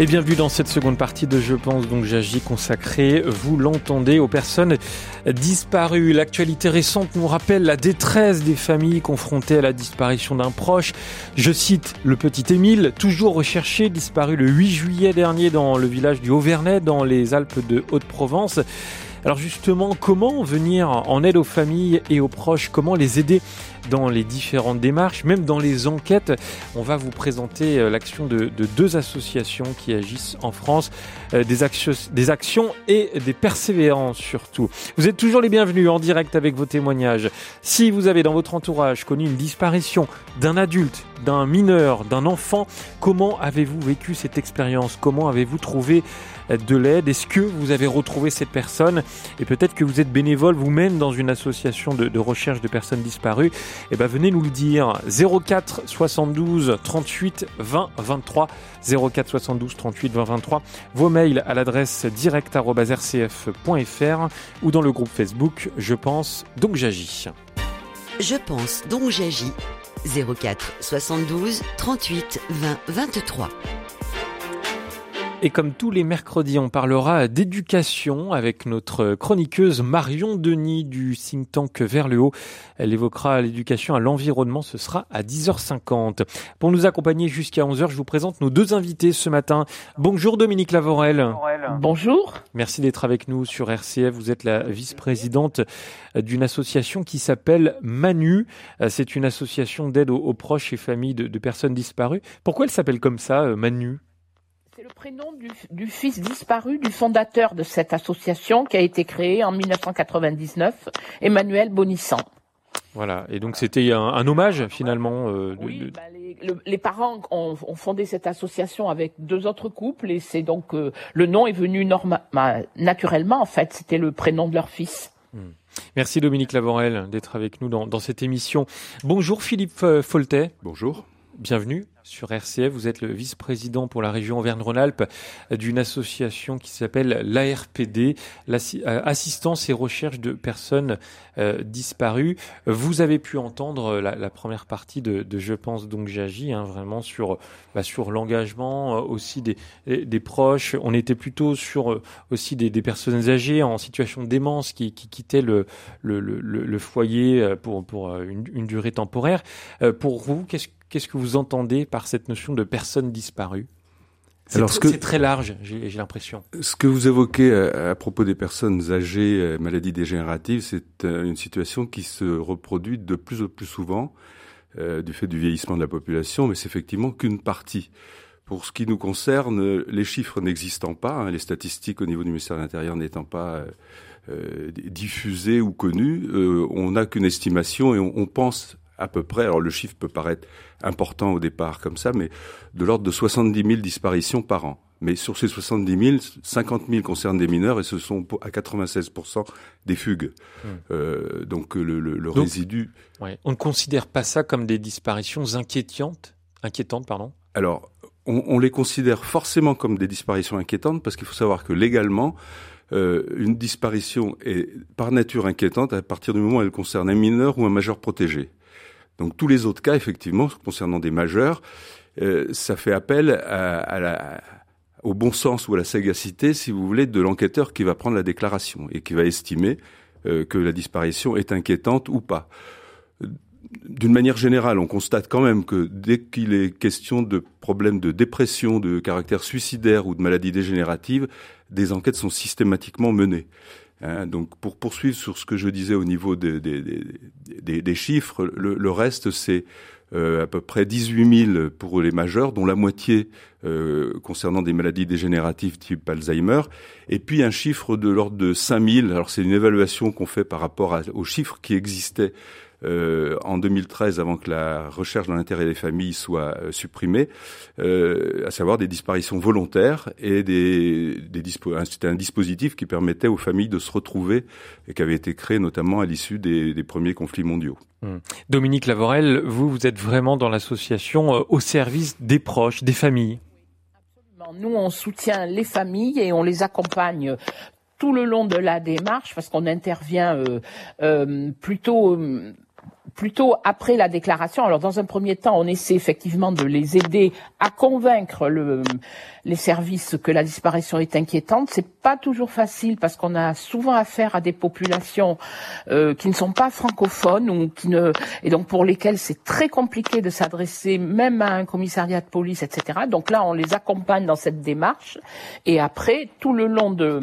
Et bienvenue dans cette seconde partie de Je pense donc j'agis consacrée, vous l'entendez, aux personnes disparues. L'actualité récente nous rappelle la détresse des familles confrontées à la disparition d'un proche. Je cite le petit Émile, toujours recherché, disparu le 8 juillet dernier dans le village du Haut-Vernay, dans les Alpes de Haute-Provence. Alors justement, comment venir en aide aux familles et aux proches? Comment les aider dans les différentes démarches, même dans les enquêtes On va vous présenter euh, l'action de, deux associations qui agissent en France, euh, des, actions, des actions et des persévérances surtout. Vous êtes toujours les bienvenus en direct avec vos témoignages. Si vous avez dans votre entourage connu une disparition d'un adulte, d'un mineur, d'un enfant, comment avez-vous vécu cette expérience? Comment avez-vous trouvé de l'aide Est-ce que vous avez retrouvé cette personne Et peut-être que vous êtes bénévole vous-même dans une association de, recherche de personnes disparues? Eh ben venez nous le dire. 04 72 38 20 23. 04 72 38 20 23. Vos mails à l'adresse direct.rcf.fr ou dans le groupe Facebook Je pense donc j'agis. Je pense donc j'agis. 04 72 38 20 23. Et comme tous les mercredis, on parlera d'éducation avec notre chroniqueuse Marion Denis du think tank Vers le Haut. Elle évoquera l'éducation à l'environnement. Ce sera à 10h50. Pour nous accompagner jusqu'à 11h, je vous présente nos deux invités ce matin. Bonjour Dominique Lavorel. Bonjour. Merci d'être avec nous sur RCF. Vous êtes la vice-présidente d'une association qui s'appelle Manu. C'est une association d'aide aux, proches et familles de, personnes disparues. Pourquoi elle s'appelle comme ça, Manu? c'est le prénom du, fils disparu du fondateur de cette association qui a été créée en 1999, Emmanuel Bonissant. Voilà, et donc c'était un, hommage finalement. Euh, oui, bah, les, parents ont, fondé cette association avec deux autres couples et c'est donc euh, le nom est venu bah, naturellement en fait, c'était le prénom de leur fils. Hmm. Merci Dominique Lavorel d'être avec nous dans, dans, cette émission. Bonjour Philippe euh, Foltet. Bonjour. Bienvenue sur RCF. Vous êtes le vice-président pour la région Auvergne-Rhône-Alpes d'une association qui s'appelle l'ARPD, l'Assistance euh, et Recherche de Personnes euh, Disparues. Vous avez pu entendre la, première partie de, Je pense donc j'agis, hein, vraiment sur, bah, sur l'engagement euh, aussi des, des, proches. On était plutôt sur aussi des, personnes âgées en situation de démence qui, qui quittaient le, le, foyer pour, pour une, une durée temporaire. pour vous, qu'est-ce Qu'est-ce que vous entendez par cette notion de personne disparue? C'est très large, j'ai l'impression. Ce que vous évoquez à, propos des personnes âgées, euh, maladies dégénératives, c'est euh, une situation qui se reproduit de plus en plus souvent euh, du fait du vieillissement de la population, mais c'est effectivement qu'une partie. Pour ce qui nous concerne, les chiffres n'existant pas, hein, les statistiques au niveau du ministère de l'Intérieur n'étant pas euh, diffusées ou connues, on n'a qu'une estimation et on, on pense à peu près, alors le chiffre peut paraître important au départ comme ça, mais de l'ordre de 70 000 disparitions par an. Mais sur ces 70 000, 50 000 concernent des mineurs et ce sont à 96 des fugues. Hmm. Euh, donc le, le, le résidu. Ouais. On ne considère pas ça comme des disparitions inquiétantes, inquiétantes, pardon? Alors, on, on, les considère forcément comme des disparitions inquiétantes parce qu'il faut savoir que légalement, euh, une disparition est par nature inquiétante à partir du moment où elle concerne un mineur ou un majeur protégé. Donc tous les autres cas, effectivement, concernant des majeurs, euh, ça fait appel au bon sens ou à la sagacité, si vous voulez, de l'enquêteur qui va prendre la déclaration et qui va estimer euh, que la disparition est inquiétante ou pas. D'une manière générale, on constate quand même que dès qu'il est question de problèmes de dépression, de caractère suicidaire ou de maladie dégénérative, des enquêtes sont systématiquement menées. Hein, donc pour poursuivre sur ce que je disais au niveau des, chiffres, le, reste c'est euh, à peu près 18 000 pour les majeurs, dont la moitié euh, concernant des maladies dégénératives type Alzheimer, et puis un chiffre de l'ordre de 5 000. Alors c'est une évaluation qu'on fait par rapport aux chiffres qui existaient en 2013, avant que la recherche dans l'intérêt des familles soit euh, supprimée, euh, à savoir des disparitions volontaires et des, des c'était un dispositif qui permettait aux familles de se retrouver et qui avait été créé notamment à l'issue des, des, premiers conflits mondiaux. Hum. Dominique Lavorel, vous, vous êtes vraiment dans l'association euh, au service des proches, des familles. Nous, on soutient les familles et on les accompagne tout le long de la démarche, parce qu'on intervient euh, plutôt plutôt après la déclaration. Alors dans un premier temps, on essaie effectivement de les aider à convaincre le, les services que la disparition est inquiétante. C'est pas toujours facile parce qu'on a souvent affaire à des populations euh, qui ne sont pas francophones ou qui ne et donc pour lesquelles c'est très compliqué de s'adresser même à un commissariat de police, etc. Donc là, on les accompagne dans cette démarche et après tout le long de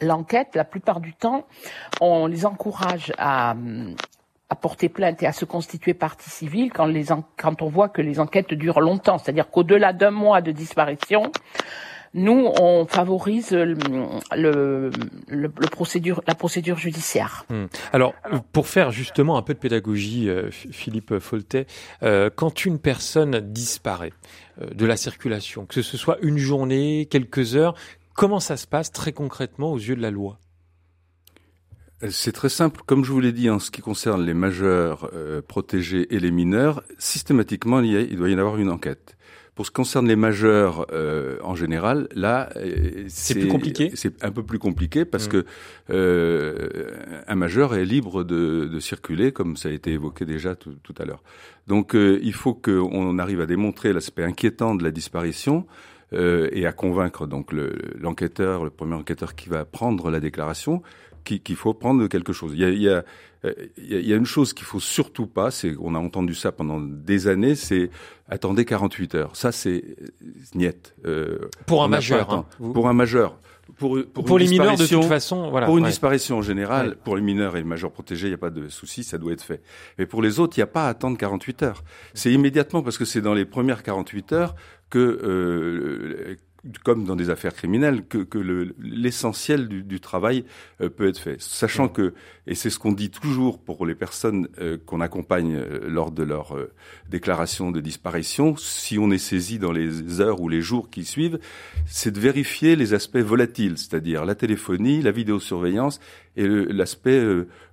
l'enquête, la plupart du temps, on les encourage à, à porter plainte et à se constituer partie civile quand, les quand on voit que les enquêtes durent longtemps. C'est-à-dire qu'au-delà d'un mois de disparition, nous, on favorise le, le, le, procédure, la procédure judiciaire. Hmm. Alors, pour faire justement un peu de pédagogie, euh, Philippe Foltet, euh, quand une personne disparaît euh, de la circulation, que ce soit une journée, quelques heures, comment ça se passe très concrètement aux yeux de la loi? C'est très simple. Comme je vous l'ai dit, en ce qui concerne les majeurs euh, protégés et les mineurs, systématiquement, il, il, doit y en avoir une enquête. Pour ce qui concerne les majeurs euh, en général, là, euh, c'est plus compliqué? C'est un peu plus compliqué parce mmh. que un majeur est libre de, de, circuler, comme ça a été évoqué déjà tout, tout à l'heure. Donc, il faut qu'on arrive à démontrer l'aspect inquiétant de la disparition. et à convaincre donc l'enquêteur, le, premier enquêteur qui va prendre la déclaration, qu'il faut prendre quelque chose. Il y a, il y a, il y a une chose qu'il faut surtout pas, c'est on a entendu ça pendant des années, c'est attendez 48 heures. Ça c'est niette. Euh, pour un majeur. Hein, pour un majeur. Pour, pour, pour les mineurs de toute façon, voilà. Pour une disparition en général, pour les mineurs et les majeurs protégés, il n'y a pas de souci, ça doit être fait. Mais pour les autres, il n'y a pas à attendre 48 heures. C'est immédiatement parce que c'est dans les premières 48 heures que euh, comme dans des affaires criminelles, que, que l'essentiel du, du, travail euh, peut être fait. Sachant que, et c'est ce qu'on dit toujours pour les personnes euh, qu'on accompagne euh, lors de leur déclaration de disparition, si on est saisi dans les heures ou les jours qui suivent, c'est de vérifier les aspects volatiles, c'est-à-dire la téléphonie, la vidéosurveillance et l'aspect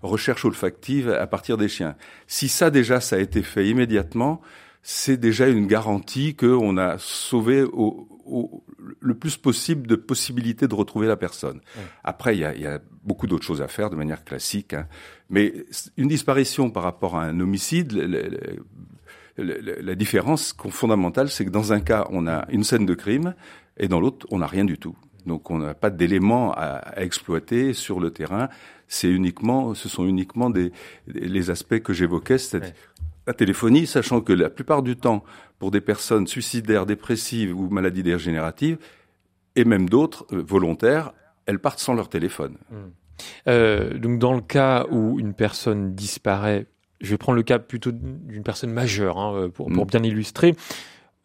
recherche olfactive à partir des chiens. Si ça déjà, ça a été fait immédiatement, c'est déjà une garantie qu'on a sauvé au, au, le plus possible de possibilités de retrouver la personne. Après, il y a, y a, beaucoup d'autres choses à faire de manière classique. Hein. Mais une disparition par rapport à un homicide, la différence fondamentale, c'est que dans un cas, on a une scène de crime et dans l'autre, on n'a rien du tout. Donc, on n'a pas d'éléments à, à, exploiter sur le terrain. C'est uniquement, ce sont uniquement des, les aspects que j'évoquais, c'est-à-dire la téléphonie, sachant que la plupart du temps, pour des personnes suicidaires, dépressives ou maladies dégénératives, et même d'autres euh, volontaires, elles partent sans leur téléphone. Hmm. Euh, donc dans le cas où une personne disparaît, je vais prendre le cas plutôt d'une personne majeure hein, euh, pour, pour, hmm. bien illustrer.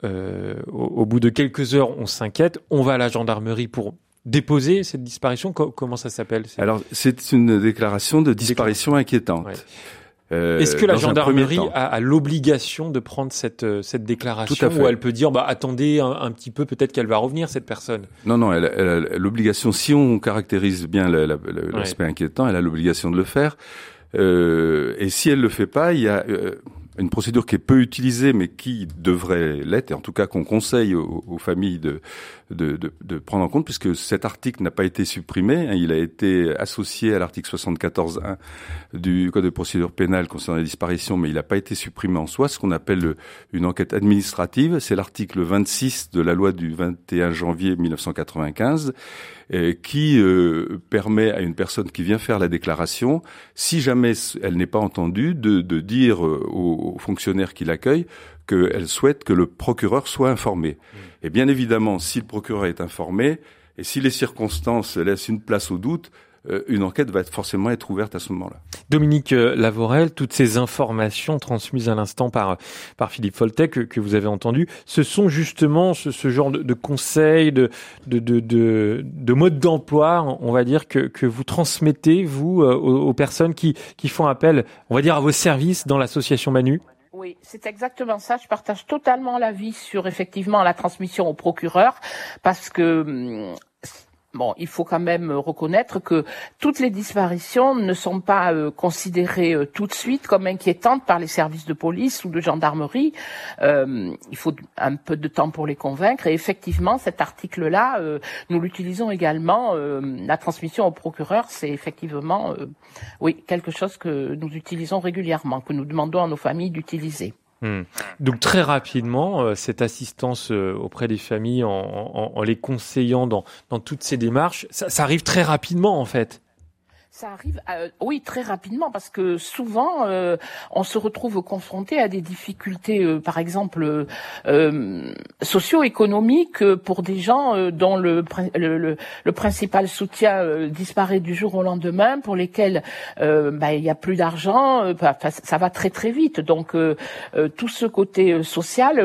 Euh, au, au, bout de quelques heures, on s'inquiète, on va à la gendarmerie pour déposer cette disparition. comment ça s'appelle Alors c'est une déclaration de disparition inquiétante. Ouais. Euh, Est-ce que la gendarmerie a, a l'obligation de prendre cette, euh, cette déclaration ou elle peut dire bah attendez un, un petit peu peut-être qu'elle va revenir cette personne? Non non, elle, elle a l'obligation si on caractérise bien l'aspect ouais. inquiétant, elle a l'obligation de le faire. Euh, et si elle le fait pas, il y a euh, une procédure qui est peu utilisée, mais qui devrait l'être, et en tout cas qu'on conseille aux, aux familles de, de, de, de, prendre en compte, puisque cet article n'a pas été supprimé, hein, il a été associé à l'article 74.1 du Code de procédure pénale concernant les disparitions, mais il n'a pas été supprimé en soi, ce qu'on appelle une enquête administrative, c'est l'article 26 de la loi du 21 janvier 1995, qui euh, permet à une personne qui vient faire la déclaration, si jamais elle n'est pas entendue, de, de dire euh, aux, aux fonctionnaires qui l'accueillent qu'elle souhaite que le procureur soit informé. Mmh. Et bien évidemment, si le procureur est informé, et si les circonstances laissent une place au doute, euh, une enquête va être forcément être ouverte à ce moment-là. Dominique euh, Lavorel, toutes ces informations transmises à l'instant par par Philippe Foltet que, que, vous avez entendu, ce sont justement ce, ce genre de, de, conseils, de de de, de, de mode d'emploi, on va dire que que vous transmettez vous euh, aux, aux, personnes qui qui font appel, on va dire à vos services dans l'association Manu? Oui, c'est exactement ça. Je partage totalement l'avis sur effectivement la transmission au procureur parce que hum, Bon, il faut quand même reconnaître que toutes les disparitions ne sont pas euh, considérées euh, tout de suite comme inquiétantes par les services de police ou de gendarmerie. Euh, il faut un peu de temps pour les convaincre. Et effectivement, cet article-là, nous l'utilisons également. la transmission au procureur, c'est effectivement, oui, quelque chose que nous utilisons régulièrement, que nous demandons à nos familles d'utiliser. Hmm. Donc très rapidement, euh, cette assistance euh, auprès des familles en, les conseillant dans, toutes ces démarches, ça arrive très rapidement en fait. Ça arrive, euh, oui, très rapidement, parce que souvent, euh, on se retrouve confronté à des difficultés, euh, par exemple, socio-économiques pour des gens dont le, le, le, principal soutien disparaît du jour au lendemain, pour lesquels bah, il n'y a plus d'argent, ça va très très vite. Donc, tout ce côté social,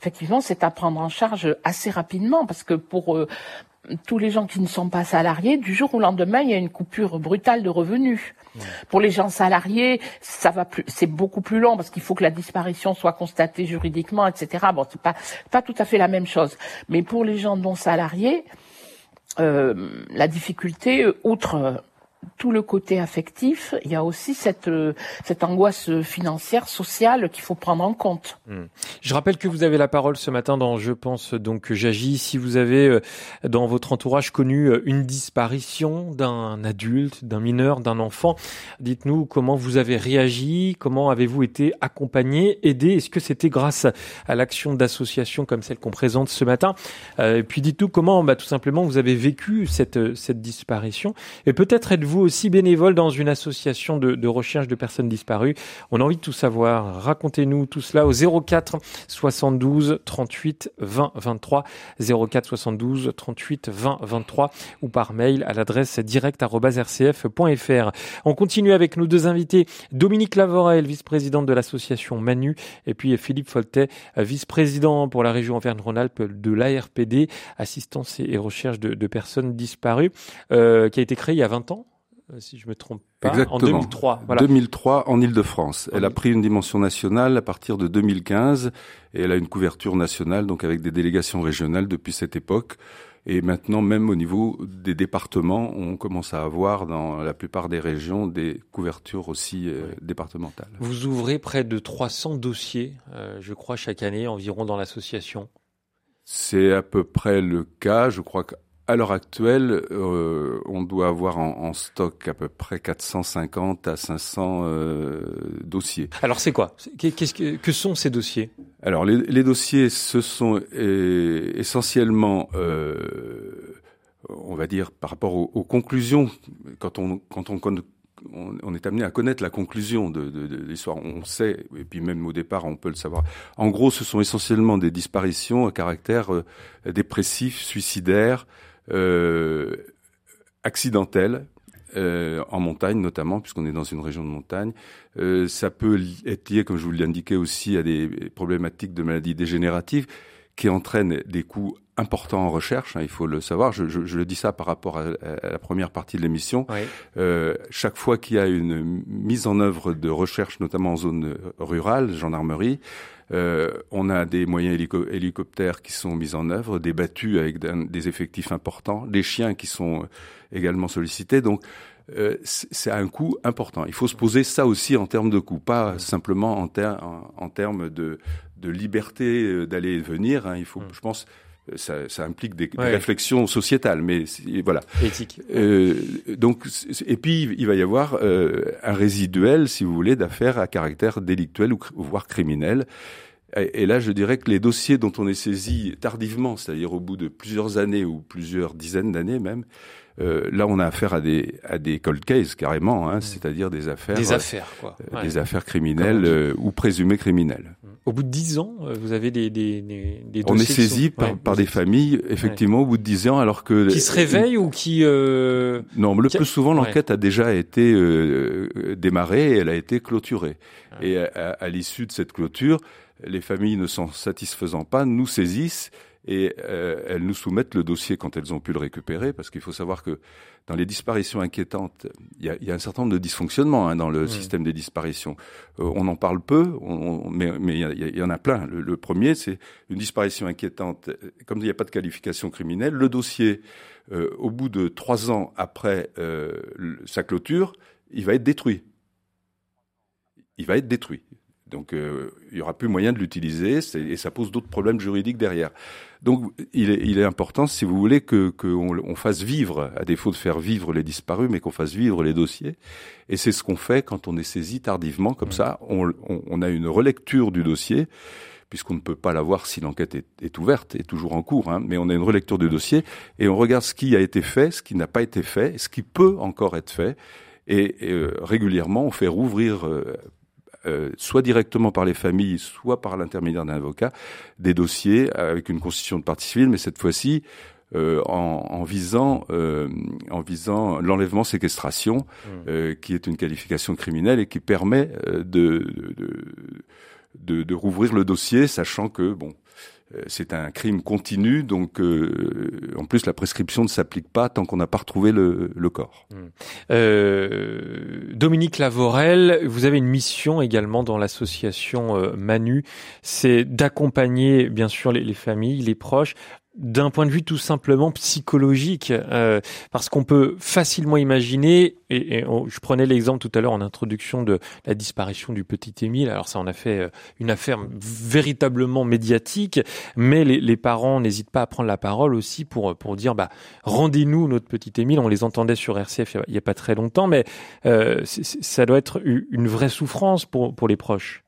effectivement, c'est à prendre en charge assez rapidement, parce que pour tous les gens qui ne sont pas salariés, du jour au lendemain, il y a une coupure brutale de revenus. Pour les gens salariés, ça va plus, c'est beaucoup plus long parce qu'il faut que la disparition soit constatée juridiquement, etc. Bon, c'est pas pas tout à fait la même chose. Mais pour les gens non salariés, euh, la difficulté, outre tout le côté affectif, il y a aussi cette, euh, cette angoisse financière, sociale qu'il faut prendre en compte. Hmm. Je rappelle que vous avez la parole ce matin dans Je pense donc j'agis. Si vous avez euh, dans votre entourage connu euh, une disparition d'un adulte, d'un mineur, d'un enfant, dites-nous comment vous avez réagi, comment avez-vous été accompagné, aidé. Est-ce que c'était grâce à l'action d'associations comme celle qu'on présente ce matin? Et puis dites-nous comment, bah, tout simplement, vous avez vécu cette, cette disparition. Et peut-être êtes-vous vous aussi bénévole dans une association de, recherche de personnes disparues. On a envie de tout savoir. Racontez-nous tout cela au 04 72 38 20 23 04 72 38 20 23 ou par mail à l'adresse direct@rcf.fr. On continue avec nos deux invités, Dominique Lavorel, vice-présidente de l'association Manu, et puis Philippe Foltet, vice-président pour la région Auvergne-Rhône-Alpes de l'ARPD, assistance et recherche de, personnes disparues, euh, qui a été créée il y a 20 ans. Euh, si je me trompe pas, Exactement. en 2003. Voilà. 2003 en Ile-de-France. Elle a pris une dimension nationale à partir de 2015 et elle a une couverture nationale, donc avec des délégations régionales depuis cette époque. Et maintenant, même au niveau des départements, on commence à avoir dans la plupart des régions des couvertures aussi euh, départementales. Vous ouvrez près de 300 dossiers, euh, je crois, chaque année environ dans l'association. C'est à peu près le cas. Je crois que à l'heure actuelle, euh, on doit avoir en, stock à peu près 450 à 500 euh, dossiers. Alors c'est quoi? Qu'est-ce que, que, sont ces dossiers? Alors les, les, dossiers, ce sont essentiellement, euh, on va dire, par rapport aux, aux, conclusions. Quand on quand on, est amené à connaître la conclusion de, de, de l'histoire. On sait, et puis même au départ, on peut le savoir. En gros, ce sont essentiellement des disparitions à caractère euh, dépressif, suicidaire, accidentelle, euh, en montagne notamment, puisqu'on est dans une région de montagne. Euh, ça peut être lié, comme je vous l'ai indiqué aussi, à des problématiques de maladies dégénératives qui entraînent des coûts importants en recherche, hein, il faut le savoir. Je, je, je, le dis ça par rapport à, à la première partie de l'émission. Oui. Euh, chaque fois qu'il y a une mise en œuvre de recherche, notamment en zone rurale, gendarmerie, euh, on a des moyens hélicoptères qui sont mis en œuvre, des battues avec des effectifs importants, des chiens qui sont également sollicités. Donc, euh, c'est un coût important. Il faut se poser ça aussi en termes de coût, pas simplement en, en, termes de, de liberté euh, d'aller et venir. Hein. Il faut, je pense, ça, ça, implique des, des, réflexions sociétales, mais voilà. Éthique. Euh, donc, et puis il va y avoir euh, un résiduel, si vous voulez, d'affaires à caractère délictuel ou voire criminel. Et, et, là, je dirais que les dossiers dont on est saisi tardivement, c'est-à-dire au bout de plusieurs années ou plusieurs dizaines d'années même, euh, là, on a affaire à des à des cold cases carrément, hein, mmh. c'est-à-dire des affaires, des affaires, quoi. Euh, des affaires criminelles euh, ou présumées criminelles. Mmh. Au bout de dix ans, euh, vous avez des des, des, des On est saisi par, par des familles, effectivement, au bout de dix ans, alors que qui se réveillent ou qui non, mais le plus souvent, l'enquête a déjà été démarrée et elle a été clôturée. Et à, à l'issue de cette clôture, les familles ne s'en satisfaisant pas nous saisissent et euh, elles nous soumettent le dossier quand elles ont pu le récupérer, parce qu'il faut savoir que dans les disparitions inquiétantes, il y a, y a un certain nombre de dysfonctionnements hein, dans le système des disparitions. Euh, on en parle peu, on, mais, mais il y, en a plein. Le, premier, c'est une disparition inquiétante. Comme il n'y a pas de qualification criminelle, le dossier, euh, au bout de trois ans après sa clôture, il va être détruit. Il va être détruit. Donc euh, il y aura plus moyen de l'utiliser et ça pose d'autres problèmes juridiques derrière. Donc il est, il est important, si vous voulez, que qu'on on fasse vivre, à défaut de faire vivre les disparus, mais qu'on fasse vivre les dossiers. Et c'est ce qu'on fait quand on est saisi tardivement, comme ça, on, on, on, a une relecture du dossier puisqu'on ne peut pas l'avoir si l'enquête est, est, ouverte et toujours en cours, hein, mais on a une relecture du dossier et on regarde ce qui a été fait, ce qui n'a pas été fait, ce qui peut encore être fait, et, euh, régulièrement on fait rouvrir euh, euh, soit directement par les familles, soit par l'intermédiaire d'un avocat, des dossiers avec une constitution de partie civile, mais cette fois-ci euh, en, en, visant euh, en visant l'enlèvement séquestration, mmh. euh, qui est une qualification criminelle et qui permet de, de, de, de rouvrir le dossier, sachant que bon c'est un crime continu, donc euh, en plus la prescription ne s'applique pas tant qu'on n'a pas retrouvé le, corps. Hmm. Euh, Dominique Lavorel, vous avez une mission également dans l'association euh, Manu, c'est d'accompagner bien sûr les, familles, les proches d'un point de vue tout simplement psychologique, euh, parce qu'on peut facilement imaginer, et, je prenais l'exemple tout à l'heure en introduction de la disparition du petit Émile, alors ça on a fait euh, une affaire véritablement médiatique, mais les, les parents n'hésitent pas à prendre la parole aussi pour, pour dire, bah, rendez-nous notre petit Émile, on les entendait sur RCF il n'y a pas très longtemps, mais euh, ça doit être une vraie souffrance pour, pour les proches.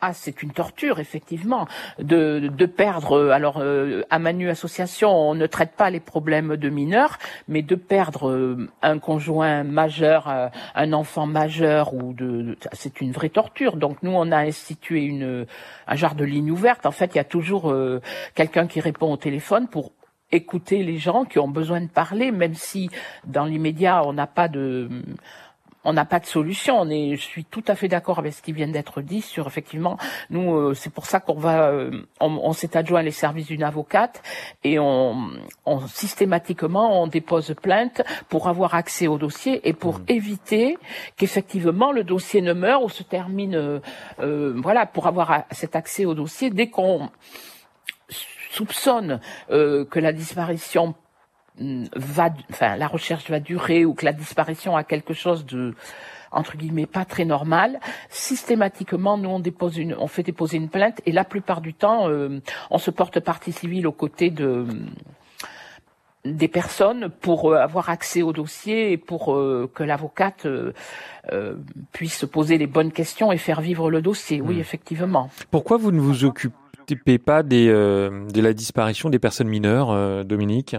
Ah, c'est une torture, effectivement, de, de perdre. Euh, alors, euh, à Manu Association, on ne traite pas les problèmes de mineurs, mais de perdre euh, un conjoint majeur, un enfant majeur, ou de, c'est une vraie torture. Donc, nous, on a institué une un genre de ligne ouverte. En fait, il y a toujours quelqu'un qui répond au téléphone pour écouter les gens qui ont besoin de parler, même si dans l'immédiat, on n'a pas de on n'a pas de solution. On est, je suis tout à fait d'accord avec ce qui vient d'être dit sur effectivement, nous, euh, c'est pour ça qu'on va, euh, on, s'est adjoint les services d'une avocate et on, on, systématiquement on dépose plainte pour avoir accès au dossier et pour mmh. éviter qu'effectivement le dossier ne meure ou se termine, euh, voilà, pour avoir cet accès au dossier dès qu'on soupçonne que la disparition va, enfin, la recherche va durer ou que la disparition a quelque chose de entre guillemets pas très normal, systématiquement nous on dépose une, on fait déposer une plainte et la plupart du temps euh, on se porte partie civile aux côtés de des personnes pour euh, avoir accès au dossier et pour euh, que l'avocate puisse poser les bonnes questions et faire vivre le dossier. Oui, hmm. effectivement. Pourquoi vous ne vous occupez pas des, de la disparition des personnes mineures, Dominique?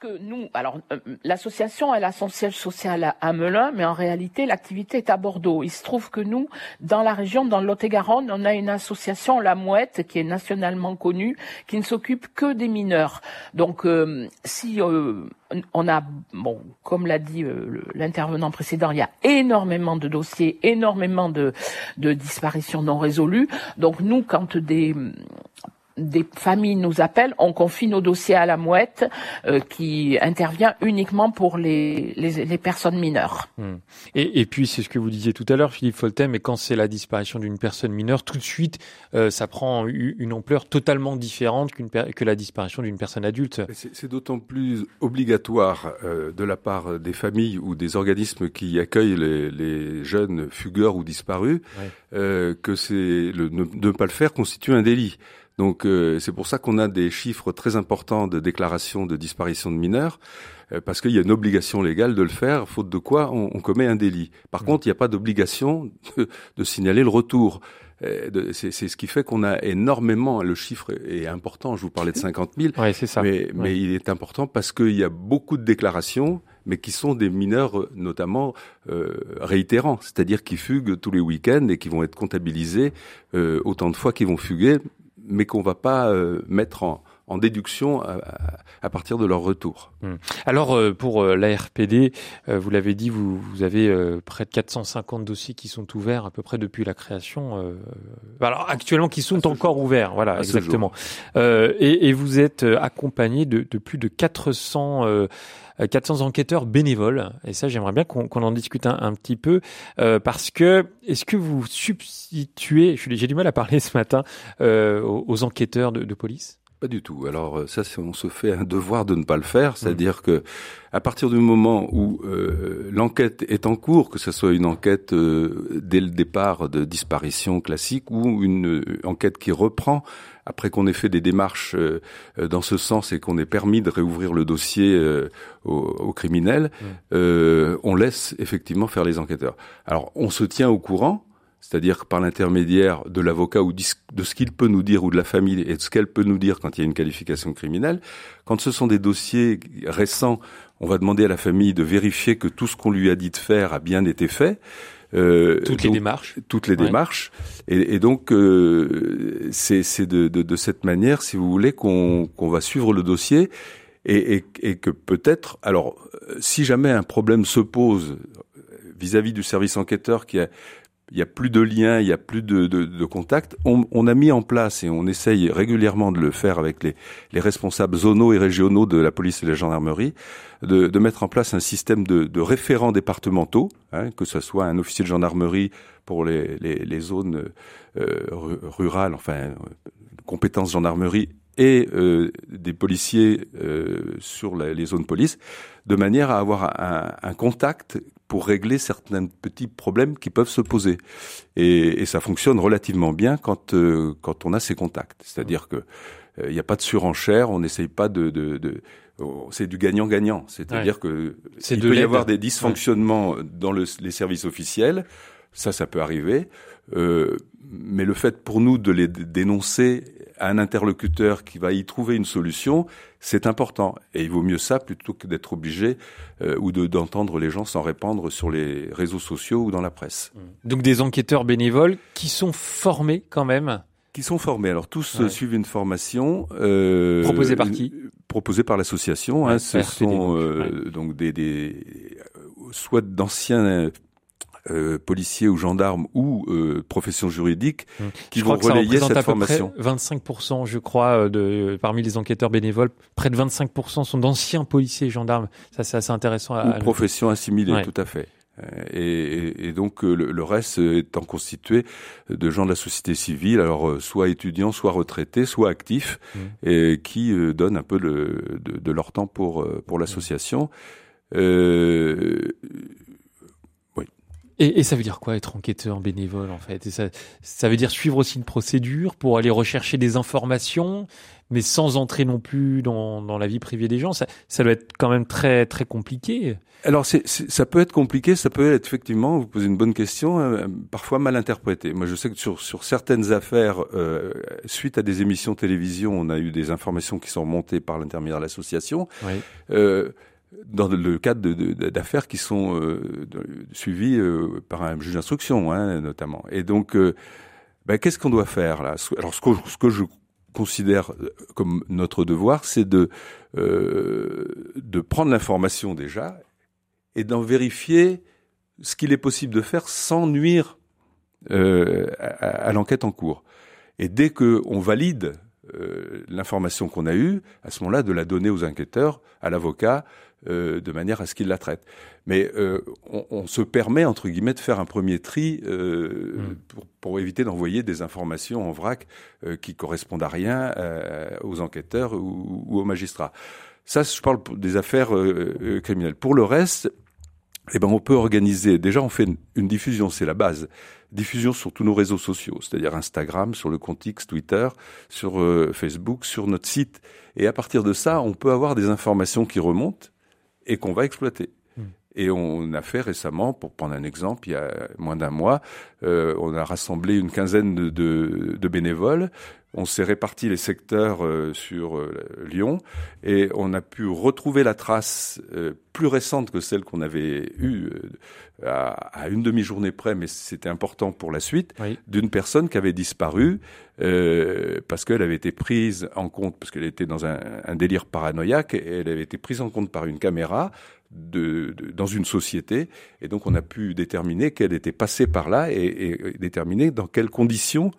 Que nous, alors euh, l'association elle a son siège social à Melun, mais en réalité l'activité est à Bordeaux. Il se trouve que nous, dans la région, dans le Lot-et-Garonne, on a une association, la Mouette, qui est nationalement connue, qui ne s'occupe que des mineurs. Donc euh, si euh, on a, bon, comme l'a dit l'intervenant précédent, il y a énormément de dossiers, énormément de, de disparitions non résolues. Donc nous, quand des des familles nous appellent, on confie nos dossiers à la mouette euh, qui intervient uniquement pour les, les, les personnes mineures. Hmm. Et, et, puis c'est ce que vous disiez tout à l'heure, Philippe Folten, mais quand c'est la disparition d'une personne mineure, tout de suite, euh, ça prend une ampleur totalement différente qu'une que la disparition d'une personne adulte. C'est d'autant plus obligatoire euh, de la part des familles ou des organismes qui accueillent les, les jeunes fugueurs ou disparus ouais. que c'est le ne, ne pas le faire constitue un délit. Donc euh, c'est pour ça qu'on a des chiffres très importants de déclarations de disparition de mineurs, euh, parce qu'il y a une obligation légale de le faire, faute de quoi on, on commet un délit. Par mmh. contre, il n'y a pas d'obligation de, de, signaler le retour. Euh, c'est ce qui fait qu'on a énormément, le chiffre est important, je vous parlais de 50 000, ouais, ça. mais, ouais. mais il est important parce qu'il y a beaucoup de déclarations mais qui sont des mineurs notamment euh, réitérants, c'est-à-dire qui fuguent tous les week-ends et qui vont être comptabilisés euh, autant de fois qu'ils vont fuguer, mais qu'on va pas euh, mettre en, en déduction à, partir de leur retour. Hmm. Alors euh, pour euh, l'ARPD, euh, vous l'avez dit, vous, vous avez près de 450 dossiers qui sont ouverts à peu près depuis la création. alors actuellement qui sont encore ouverts, voilà exactement. Et, et, vous êtes accompagné de, de, plus de 400 400 enquêteurs bénévoles. Et ça, j'aimerais bien qu'on en discute un, petit peu parce que est-ce que vous substituez, j'ai du mal à parler ce matin, aux, aux, enquêteurs de police? Pas du tout. Alors euh, ça, on se fait un devoir de ne pas le faire, c'est-à-dire que à partir du moment où euh, l'enquête est en cours, que ce soit une enquête euh, dès le départ de disparition classique ou une enquête qui reprend après qu'on ait fait des démarches dans ce sens et qu'on ait permis de réouvrir le dossier aux, criminels, on laisse effectivement faire les enquêteurs. Alors on se tient au courant c'est-à-dire par l'intermédiaire de l'avocat ou de ce qu'il peut nous dire ou de la famille et de ce qu'elle peut nous dire quand il y a une qualification criminelle. Quand ce sont des dossiers récents, on va demander à la famille de vérifier que tout ce qu'on lui a dit de faire a bien été fait. Euh, toutes les démarches. Toutes les démarches. Et, donc, euh, c'est de, de, de, cette manière, si vous voulez, qu'on va suivre le dossier et, et, et que peut-être, alors, si jamais un problème se pose vis-à-vis -vis du service enquêteur qui a il y a plus de liens, il y a plus de, de, de contact. On, a mis en place et on essaye régulièrement de le faire avec les, les responsables zonaux et régionaux de la police et de la gendarmerie, de, mettre en place un système de, de référents départementaux, hein, que ce soit un officier de gendarmerie pour les, zones euh, rurales, enfin compétences gendarmerie et euh, des policiers euh, sur les zones police, de manière à avoir un contact pour régler certains petits problèmes qui peuvent se poser. Et, et ça fonctionne relativement bien quand euh, quand on a ces contacts. C'est-à-dire que euh, il n'y a pas de surenchère, on n'essaye pas de, de, de c'est du gagnant-gagnant. C'est-à-dire que il peut y avoir des dysfonctionnements dans le, les services officiels. Ça, ça peut arriver. Euh, mais le fait pour nous de les dénoncer un interlocuteur qui va y trouver une solution, c'est important. Et il vaut mieux ça plutôt que d'être obligé euh, ou de, d'entendre les gens s'en répandre sur les réseaux sociaux ou dans la presse. Mmh. Donc des enquêteurs bénévoles qui sont formés quand même qui sont formés. Alors tous suivent une formation euh, proposée par qui? Proposée par l'association. hein, ce sont euh, donc des, des soit d'anciens euh, policiers ou gendarmes ou euh, professions juridiques mmh. qui vont relayer cette formation. 25%, je crois, euh, de parmi les enquêteurs bénévoles, près de 25% sont d'anciens policiers et gendarmes. Ça, c'est assez intéressant. À, ou professions assimilées, tout à fait. Et, et, donc le, reste étant constitué de gens de la société civile, alors soit étudiants, soit retraités, soit actifs, mmh. et qui donnent un peu de, de, leur temps pour pour l'association. Euh, et, et, ça veut dire quoi être enquêteur bénévole en fait? Et ça, ça veut dire suivre aussi une procédure pour aller rechercher des informations, mais sans entrer non plus dans, dans la vie privée des gens? Ça, ça doit être quand même très très compliqué. Alors c'est, ça peut être compliqué, ça peut être effectivement, vous posez une bonne question, euh, parfois mal interprété. Moi je sais que sur, sur certaines affaires, euh, suite à des émissions télévision, on a eu des informations qui sont remontées par l'intermédiaire de l'association. Oui. Euh, dans le cadre d'affaires qui sont euh, suivies euh, par un juge d'instruction, hein, notamment. Et donc, euh, ben, qu'est-ce qu'on doit faire là? Alors, ce que, je considère comme notre devoir, c'est de de prendre l'information déjà et d'en vérifier ce qu'il est possible de faire sans nuire à, à l'enquête en cours. Et dès que on valide l'information qu'on a eue, à ce moment-là, de la donner aux enquêteurs, à l'avocat, euh, de manière à ce qu'il la traite. Mais euh, on, on, se permet, entre guillemets, de faire un premier tri euh, mm. pour, pour, éviter d'envoyer des informations en vrac euh, qui correspondent à rien euh, aux enquêteurs ou, ou, aux magistrats. Ça, je parle des affaires criminelles. Pour le reste, eh ben, on peut organiser. Déjà, on fait une, diffusion, c'est la base. Diffusion sur tous nos réseaux sociaux, c'est-à-dire Instagram, sur le compte X, Twitter, sur Facebook, sur notre site. Et à partir de ça, on peut avoir des informations qui remontent et qu'on va exploiter. Hmm. Et on a fait récemment, pour prendre un exemple, il y a moins d'un mois, euh, on a rassemblé une quinzaine de, de, de bénévoles on s'est réparti les secteurs euh, sur euh, Lyon et on a pu retrouver la trace euh, plus récente que celle qu'on avait eue à, une demi-journée près, mais c'était important pour la suite, d'une personne qui avait disparu parce qu'elle avait été prise en compte, parce qu'elle était dans un, délire paranoïaque, et elle avait été prise en compte par une caméra de, dans une société, et donc on a pu déterminer qu'elle était passée par là et, et déterminer dans quelles conditions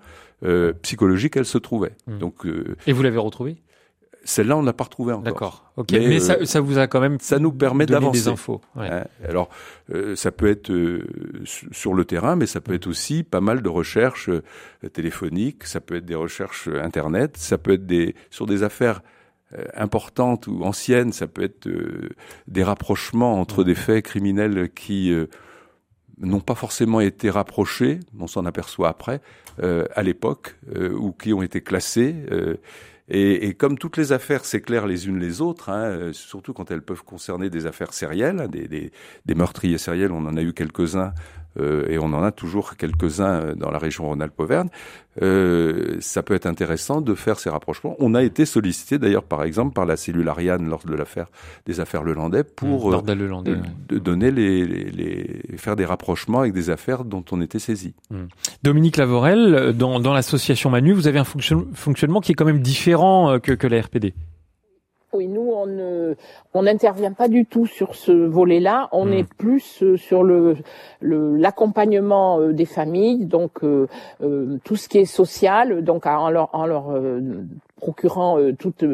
euh, psychologique elle se trouvait. Hmm. Donc, euh, Et vous l'avez retrouvée? celle-là, on n'a pas retrouvé encore. D'accord. Ok. Mais, ça, euh, ça, vous a quand même ça nous permet d'avancer des infos. Ouais. Hein, alors, ça peut être sur le terrain, mais ça peut être aussi pas mal de recherches téléphoniques. Ça peut être des recherches internet. Ça peut être des sur des affaires importantes ou anciennes. Ça peut être des rapprochements entre des faits criminels qui n'ont pas forcément été rapprochés, on s'en aperçoit après, euh, à l'époque, euh, ou qui ont été classés. Euh, et, comme toutes les affaires s'éclairent les unes les autres, hein, surtout quand elles peuvent concerner des affaires sérielles, des, des, des meurtriers sériels, on en a eu quelques-uns et on en a toujours quelques-uns euh, dans la région Rhône-Alpes-Auvergne, euh, ça peut être intéressant de faire ces rapprochements. On a été sollicité d'ailleurs, par exemple, par la cellule Ariane lors de l'affaire des affaires Lelandais pour mmh, de donner les, les, faire des rapprochements avec des affaires dont on était saisi. Mmh. Dominique Lavorel, dans, dans l'association Manu, vous avez un fonctionnement qui est quand même différent que, que la RPD. Oui, nous on ne on n'intervient pas du tout sur ce volet-là. On hmm. est plus euh, sur le l'accompagnement euh, des familles, donc euh, tout ce qui est social, donc en leur en leur procurant euh, toutes,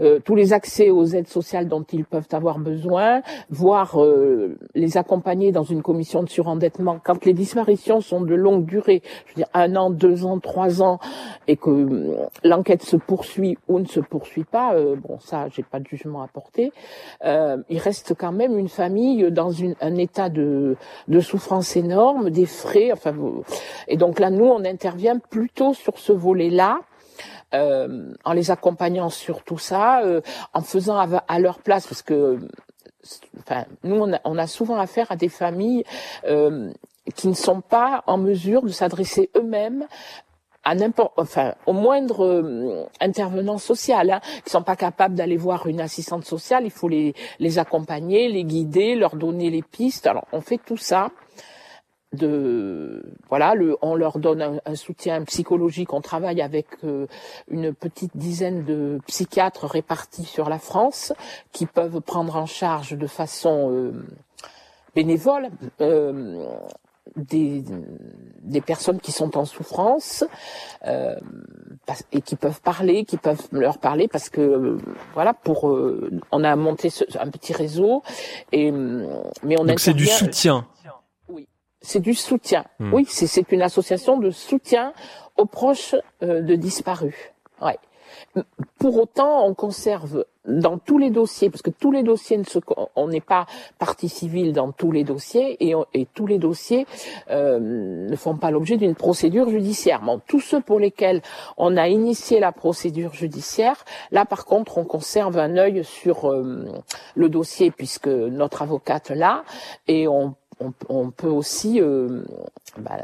euh, tous les accès aux aides sociales dont ils peuvent avoir besoin, voire euh, les accompagner dans une commission de surendettement. Quand les disparitions sont de longue durée, je veux dire un an, deux ans, trois ans, et que l'enquête se poursuit ou ne se poursuit pas, bon ça, j'ai pas de jugement à porter. il reste quand même une famille dans une, un état de, de souffrance énorme, des frais, enfin, et donc là, nous, on intervient plutôt sur ce volet-là. Euh, en les accompagnant sur tout ça, euh, en faisant à, leur place, parce que nous, on a, souvent affaire à des familles euh, qui ne sont pas en mesure de s'adresser eux-mêmes à n'importe, enfin, au moindre intervenant social, hein, qui sont pas capables d'aller voir une assistante sociale, il faut les, les accompagner, les guider, leur donner les pistes. Alors, on fait tout ça de voilà le, on leur donne un, soutien psychologique. On travaille avec euh, une petite dizaine de psychiatres répartis sur la France qui peuvent prendre en charge de façon euh, bénévole euh, des, des personnes qui sont en souffrance et qui peuvent parler, qui peuvent leur parler parce que voilà pour on a monté un petit réseau et mais on donc c'est du soutien c'est du soutien. Hmm. Oui, c'est une association de soutien aux proches euh, de disparus. Ouais. Pour autant, on conserve dans tous les dossiers, parce que tous les dossiers ne se, on n'est pas partie civile dans tous les dossiers et, et tous les dossiers euh, ne font pas l'objet d'une procédure judiciaire. Bon, tous ceux pour lesquels on a initié la procédure judiciaire, là par contre, on conserve un œil sur euh, le dossier puisque notre avocate l'a et on on, peut aussi euh, bah,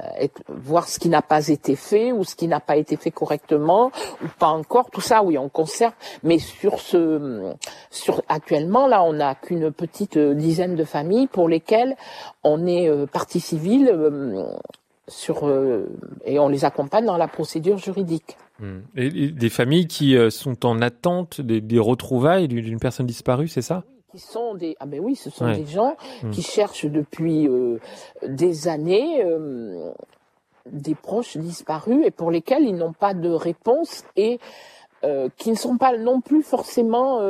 voir ce qui n'a pas été fait ou ce qui n'a pas été fait correctement ou pas encore. Tout ça, oui, on conserve. Mais sur ce, sur actuellement, là, on n'a qu'une petite dizaine de familles pour lesquelles on est euh, partie civile euh, sur et on les accompagne dans la procédure juridique. Hmm. Et, des familles qui sont en attente des retrouvailles d'une personne disparue, c'est ça? Qui sont des ah ben oui ce sont des gens hmm. qui cherchent depuis euh, des années euh, des proches disparus et pour lesquels ils n'ont pas de réponse et euh, qui ne sont pas non plus forcément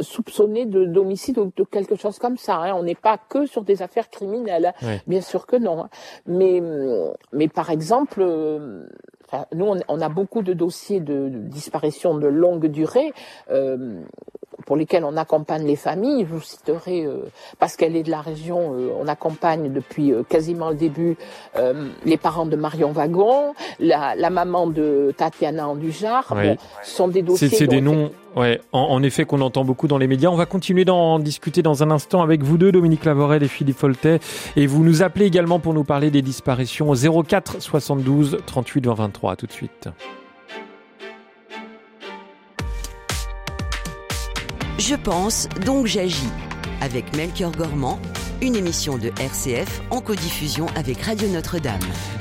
soupçonnés de d'homicide ou de quelque chose comme ça. Hein. On n'est pas que sur des affaires criminelles, hein. bien sûr que non. Hein. Mais mais par exemple, nous on, on, a beaucoup de dossiers de, de disparition de longue durée pour lesquels on accompagne les familles. Je vous citerai, euh, parce qu'elle est de la région, euh, on accompagne depuis euh, quasiment le début les parents de Marion Wagon, la, la maman de Tatiana Andujar. ce sont des dossiers. C'est des noms. Ouais, en, effet, qu'on entend beaucoup dans les médias. On va continuer d'en discuter dans un instant avec vous deux, Dominique Lavorel et Philippe Foltet. Et vous nous appelez également pour nous parler des disparitions au 04 72 38 20 23. tout de suite. Je pense, donc j'agis. Avec Melchior Gormand, une émission de RCF en codiffusion avec Radio Notre-Dame.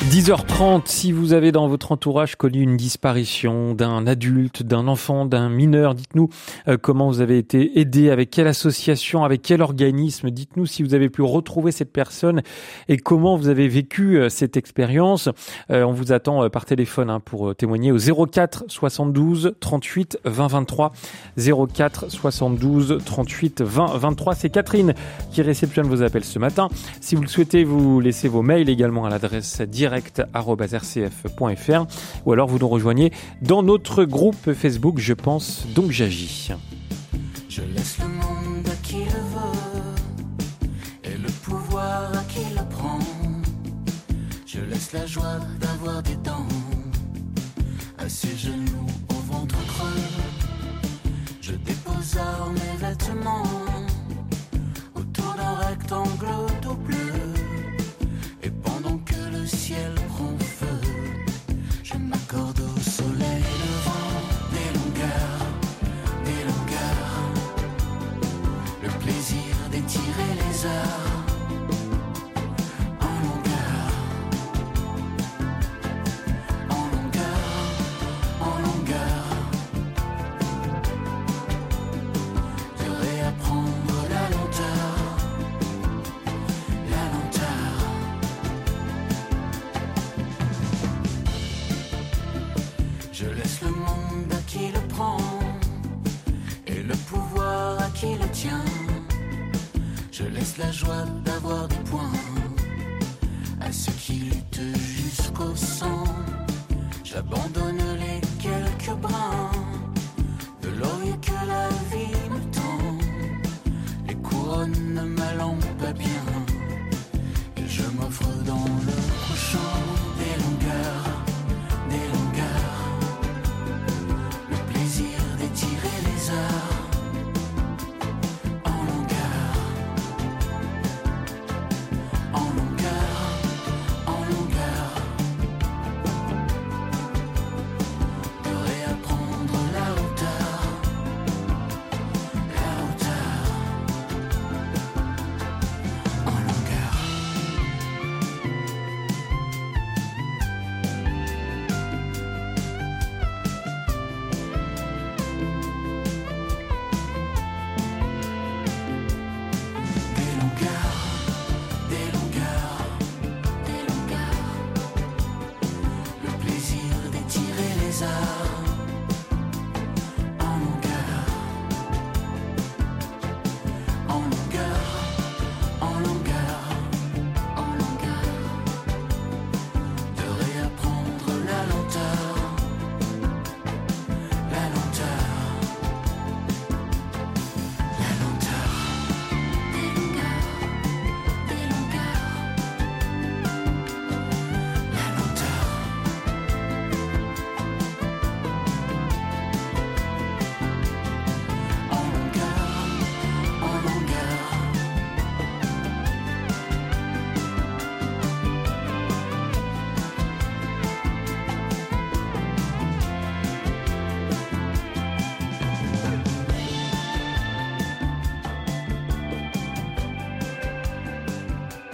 10h30, si vous avez dans votre entourage connu une disparition d'un adulte, d'un enfant, d'un mineur, dites-nous euh, comment vous avez été aidé, avec quelle association, avec quel organisme, dites-nous si vous avez pu retrouver cette personne et comment vous avez vécu euh, cette expérience. Euh, on vous attend par téléphone hein, pour témoigner au 04 72 38 20 23. 04 72 38 20 23. C'est Catherine qui réceptionne vos appelle ce matin. Si vous le souhaitez, vous laissez vos mails également à l'adresse direct.rcf.fr ou alors vous nous rejoignez dans notre groupe Facebook Je pense donc j'agis. Je laisse le monde à qui le veut et le pouvoir à qui le prend. Je laisse la joie d'avoir des dents à ses genoux au ventre creux. Je dépose mes vêtements rectangle tout bleu. Et pendant que le ciel prend feu, je m'accorde au soleil levant des longueurs, des longueurs. Le plaisir d'étirer les heures. La joie d'avoir des points à ceux qui luttent jusqu'au sang. J'abandonne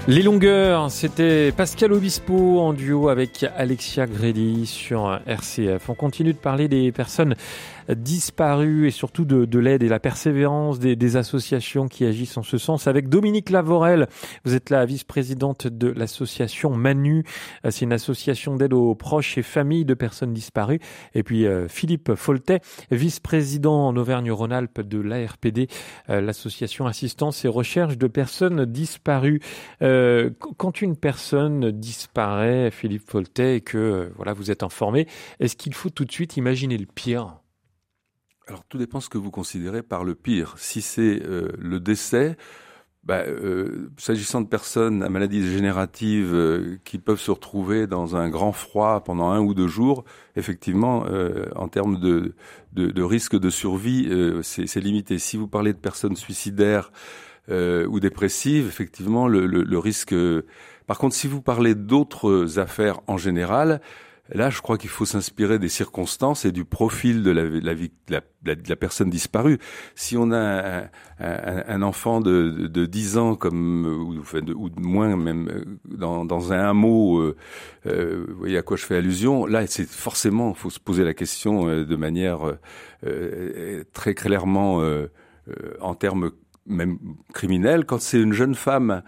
Les longueurs, c'était Pascal Obispo en duo avec Alexia Grédy sur RCF. On continue de parler des personnes disparu et surtout de, de l'aide et la persévérance des, des, associations qui agissent en ce sens. Avec Dominique Lavorel, vous êtes la vice-présidente de l'association Manu. Euh, c'est une association d'aide aux proches et familles de personnes disparues. Et puis euh, Philippe Foltet, vice-président en Auvergne-Rhône-Alpes de l'ARPD, euh, l'association assistance et recherche de personnes disparues. quand une personne disparaît, Philippe Foltet, et que voilà vous êtes informé, est-ce qu'il faut tout de suite imaginer le pire? Alors tout dépend ce que vous considérez par le pire. Si c'est euh, le décès, bah, euh, s'agissant de personnes à maladie dégénérative euh, qui peuvent se retrouver dans un grand froid pendant un ou deux jours, effectivement, en termes de, risque de survie, c'est limité. Si vous parlez de personnes suicidaires ou dépressives, effectivement, le risque. Par contre, si vous parlez d'autres affaires en général, Là, je crois qu'il faut s'inspirer des circonstances et du profil de la, la, de la, de la personne disparue. Si on a un, enfant de, de, 10 ans, comme ou, de, moins même, dans, dans un hameau, euh, euh, vous voyez à quoi je fais allusion. Là, c'est forcément, il faut se poser la question euh, de manière euh, très clairement en termes même criminels. Quand c'est une jeune femme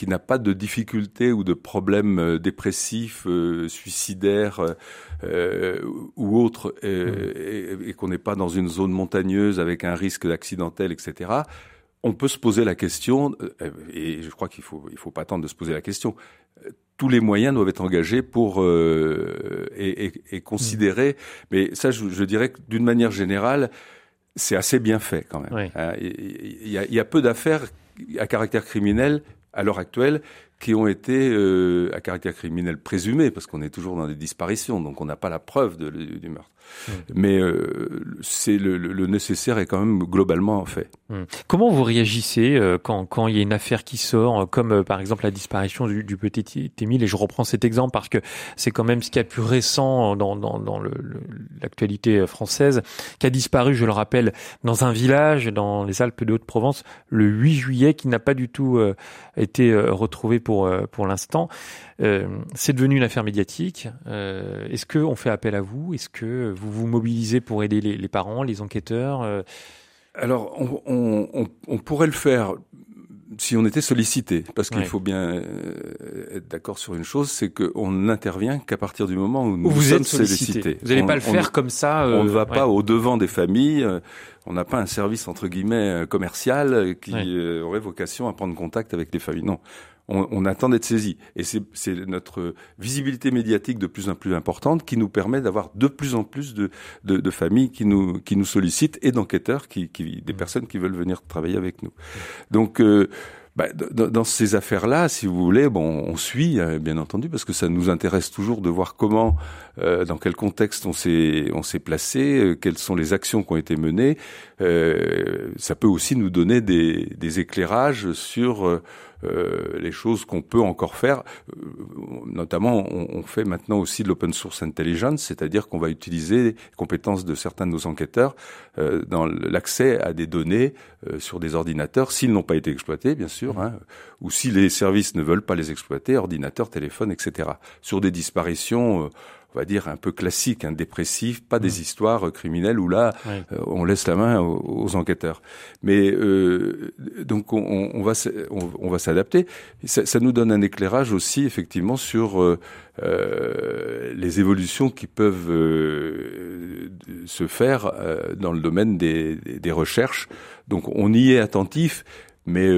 qui n'a pas de difficultés ou de problèmes euh, dépressifs, euh, suicidaires euh, ou autres, mmh. et, qu'on n'est pas dans une zone montagneuse avec un risque d'accidentel, etc., on peut se poser la question, et je crois qu'il faut il faut pas attendre de se poser la question. Tous les moyens doivent être engagés pour et, et, considérer. Mmh. Mais ça, je, je dirais que d'une manière générale, c'est assez bien fait quand même. Hein, il, y a, il y a peu d'affaires à caractère criminel à l'heure actuelle qui ont été euh, à caractère criminel présumé, parce qu'on est toujours dans des disparitions, donc on n'a pas la preuve de, du meurtre. Mmh. Mais euh, c'est le, le, nécessaire est quand même globalement fait. Mmh. Comment vous réagissez euh, quand, quand il y a une affaire qui sort, comme par exemple la disparition du, du petit Émile, et je reprends cet exemple parce que c'est quand même ce qui a plus récent dans, dans, dans l'actualité française, qui a disparu, je le rappelle, dans un village dans les Alpes de Haute-Provence le 8 juillet, qui n'a pas du tout été retrouvé pour, pour l'instant. Euh, c'est devenu une affaire médiatique. Euh, est-ce qu'on fait appel à vous? Est-ce que vous vous mobilisez pour aider les, parents, les enquêteurs euh? Alors, on, pourrait le faire si on était sollicité, parce qu'il faut bien être d'accord sur une chose, c'est qu'on n'intervient qu'à partir du moment où nous vous sommes êtes sollicité. Vous n'allez pas le faire comme ça. on ne va pas au devant des familles. On n'a pas un service entre guillemets commercial qui aurait vocation à prendre contact avec les familles. Non, on, attend d'être saisi. Et c'est notre visibilité médiatique de plus en plus importante qui nous permet d'avoir de plus en plus de, de, familles qui nous, qui nous sollicitent et d'enquêteurs, qui, qui, des mmh. personnes qui veulent venir travailler avec nous. Donc, euh, bah, dans ces affaires-là, si vous voulez, bon, on suit, hein, bien entendu, parce que ça nous intéresse toujours de voir comment, euh, dans quel contexte on s'est on s'est placé, euh, quelles sont les actions qui ont été menées. Euh, ça peut aussi nous donner des, des éclairages sur euh, les choses qu'on peut encore faire. Euh, notamment, on, fait maintenant aussi de l'open source intelligence, c'est-à-dire qu'on va utiliser les compétences de certains de nos enquêteurs euh, dans l'accès à des données sur des ordinateurs, s'ils n'ont pas été exploités, bien sûr, hein, ou si les services ne veulent pas les exploiter, ordinateurs, téléphones, etc. Sur des disparitions on va dire un peu classique, un dépressif, pas des mm. histoires euh, criminelles où là euh, on laisse la main aux, enquêteurs. Mais euh, donc on, on va on, va s'adapter. Ça, ça, nous donne un éclairage aussi effectivement sur euh, les évolutions qui peuvent se faire dans le domaine des, des, recherches. Donc on y est attentif, mais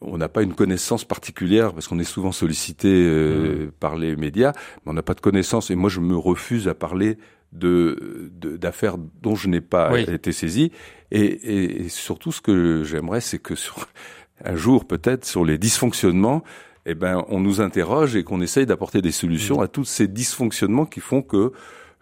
on n'a pas une connaissance particulière parce qu'on est souvent sollicité euh, mmh. par les médias, mais on n'a pas de connaissance. Et moi, je me refuse à parler de d'affaires dont je n'ai pas été saisi. Et, et, surtout, ce que j'aimerais, c'est que sur un jour, peut-être, sur les dysfonctionnements, eh ben, on nous interroge et qu'on essaye d'apporter des solutions mmh. à tous ces dysfonctionnements qui font que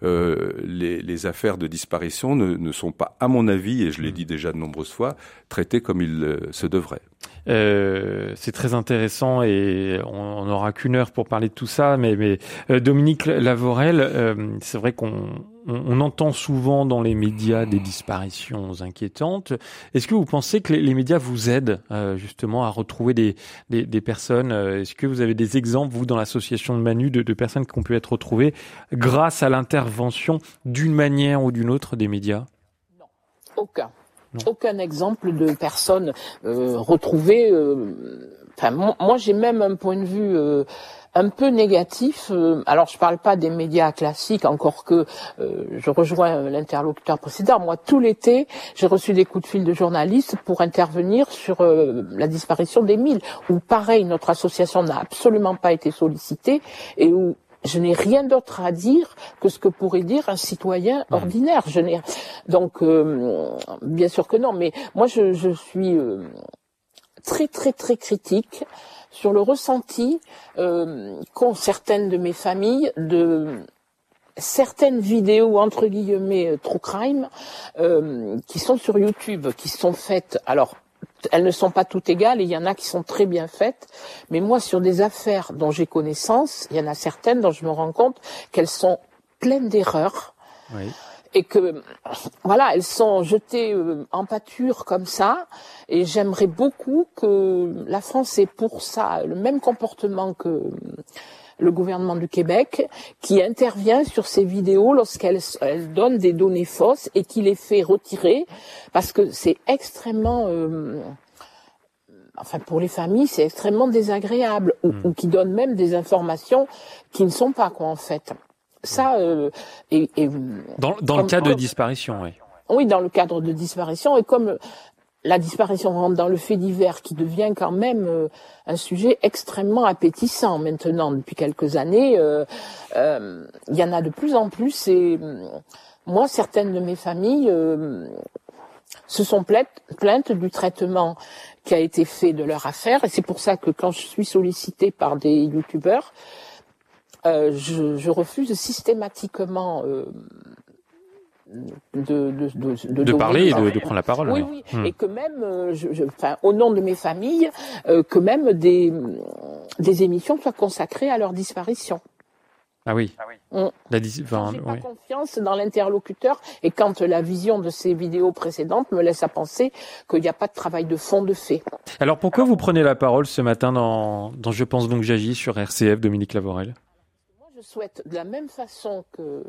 euh, les, les, affaires de disparition ne, ne, sont pas, à mon avis, et je l'ai mmh. dit déjà de nombreuses fois, traitées comme il euh, se devrait. Euh, c'est très intéressant et on n'aura qu'une heure pour parler de tout ça. Mais, mais euh, Dominique Lavorel, euh, c'est vrai qu'on on, entend souvent dans les médias des disparitions inquiétantes. Est-ce que vous pensez que les, médias vous aident justement à retrouver des, des, des personnes Est-ce que vous avez des exemples, vous, dans l'association de Manu, de, de personnes qui ont pu être retrouvées grâce à l'intervention d'une manière ou d'une autre des médias? Non, aucun aucun exemple de personnes euh, retrouvées. Euh, enfin, moi, j'ai même un point de vue euh, un peu négatif. alors, je parle pas des médias classiques, encore que je rejoins l'interlocuteur précédent. Moi, tout l'été, j'ai reçu des coups de fil de journalistes pour intervenir sur la disparition d'Émile, où pareil, notre association n'a absolument pas été sollicitée et où je n'ai rien d'autre à dire que ce que pourrait dire un citoyen ordinaire. Je n'ai donc euh, bien sûr que non, mais moi je, je suis euh, très très très critique sur le ressenti euh, qu'ont certaines de mes familles de certaines vidéos entre guillemets true crime qui sont sur YouTube, qui sont faites alors elles ne sont pas toutes égales et il y en a qui sont très bien faites. Mais moi, sur des affaires dont j'ai connaissance, il y en a certaines dont je me rends compte qu'elles sont pleines d'erreurs. Oui et que voilà, elles sont jetées euh, en pâture comme ça. Et j'aimerais beaucoup que la France ait pour ça le même comportement que le gouvernement du Québec, qui intervient sur ces vidéos lorsqu'elles donnent des données fausses et qui les fait retirer parce que c'est extrêmement euh, enfin pour les familles, c'est extrêmement désagréable, ou, mmh. ou, qui donnent même des informations qui ne sont pas quoi en fait. Ça, euh, et, dans, dans le cas de disparition, oui. Oui, dans le cadre de disparition, et comme la disparition rentre dans le fait divers qui devient quand même euh, un sujet extrêmement appétissant maintenant depuis quelques années. Euh, euh, il y en a de plus en plus et moi, certaines de mes familles se sont plaintes, du traitement qui a été fait de leur affaire et c'est pour ça que quand je suis sollicitée par des youtubeurs, je, refuse systématiquement de, de, de, de parler et de, prendre la parole. Oui, oui, hmm. et que même, euh, je, je, enfin, au nom de mes familles, euh, que même des, des émissions soient consacrées à leur disparition. Ah oui. Ah oui. La enfin, J'ai pas confiance dans l'interlocuteur et quand la vision de ces vidéos précédentes me laisse à penser qu'il n'y a pas de travail de fond de fait. Alors pourquoi vous prenez la parole ce matin dans, dans Je pense donc j'agis sur RCF, Dominique Lavorel? Souhaite, de la même façon que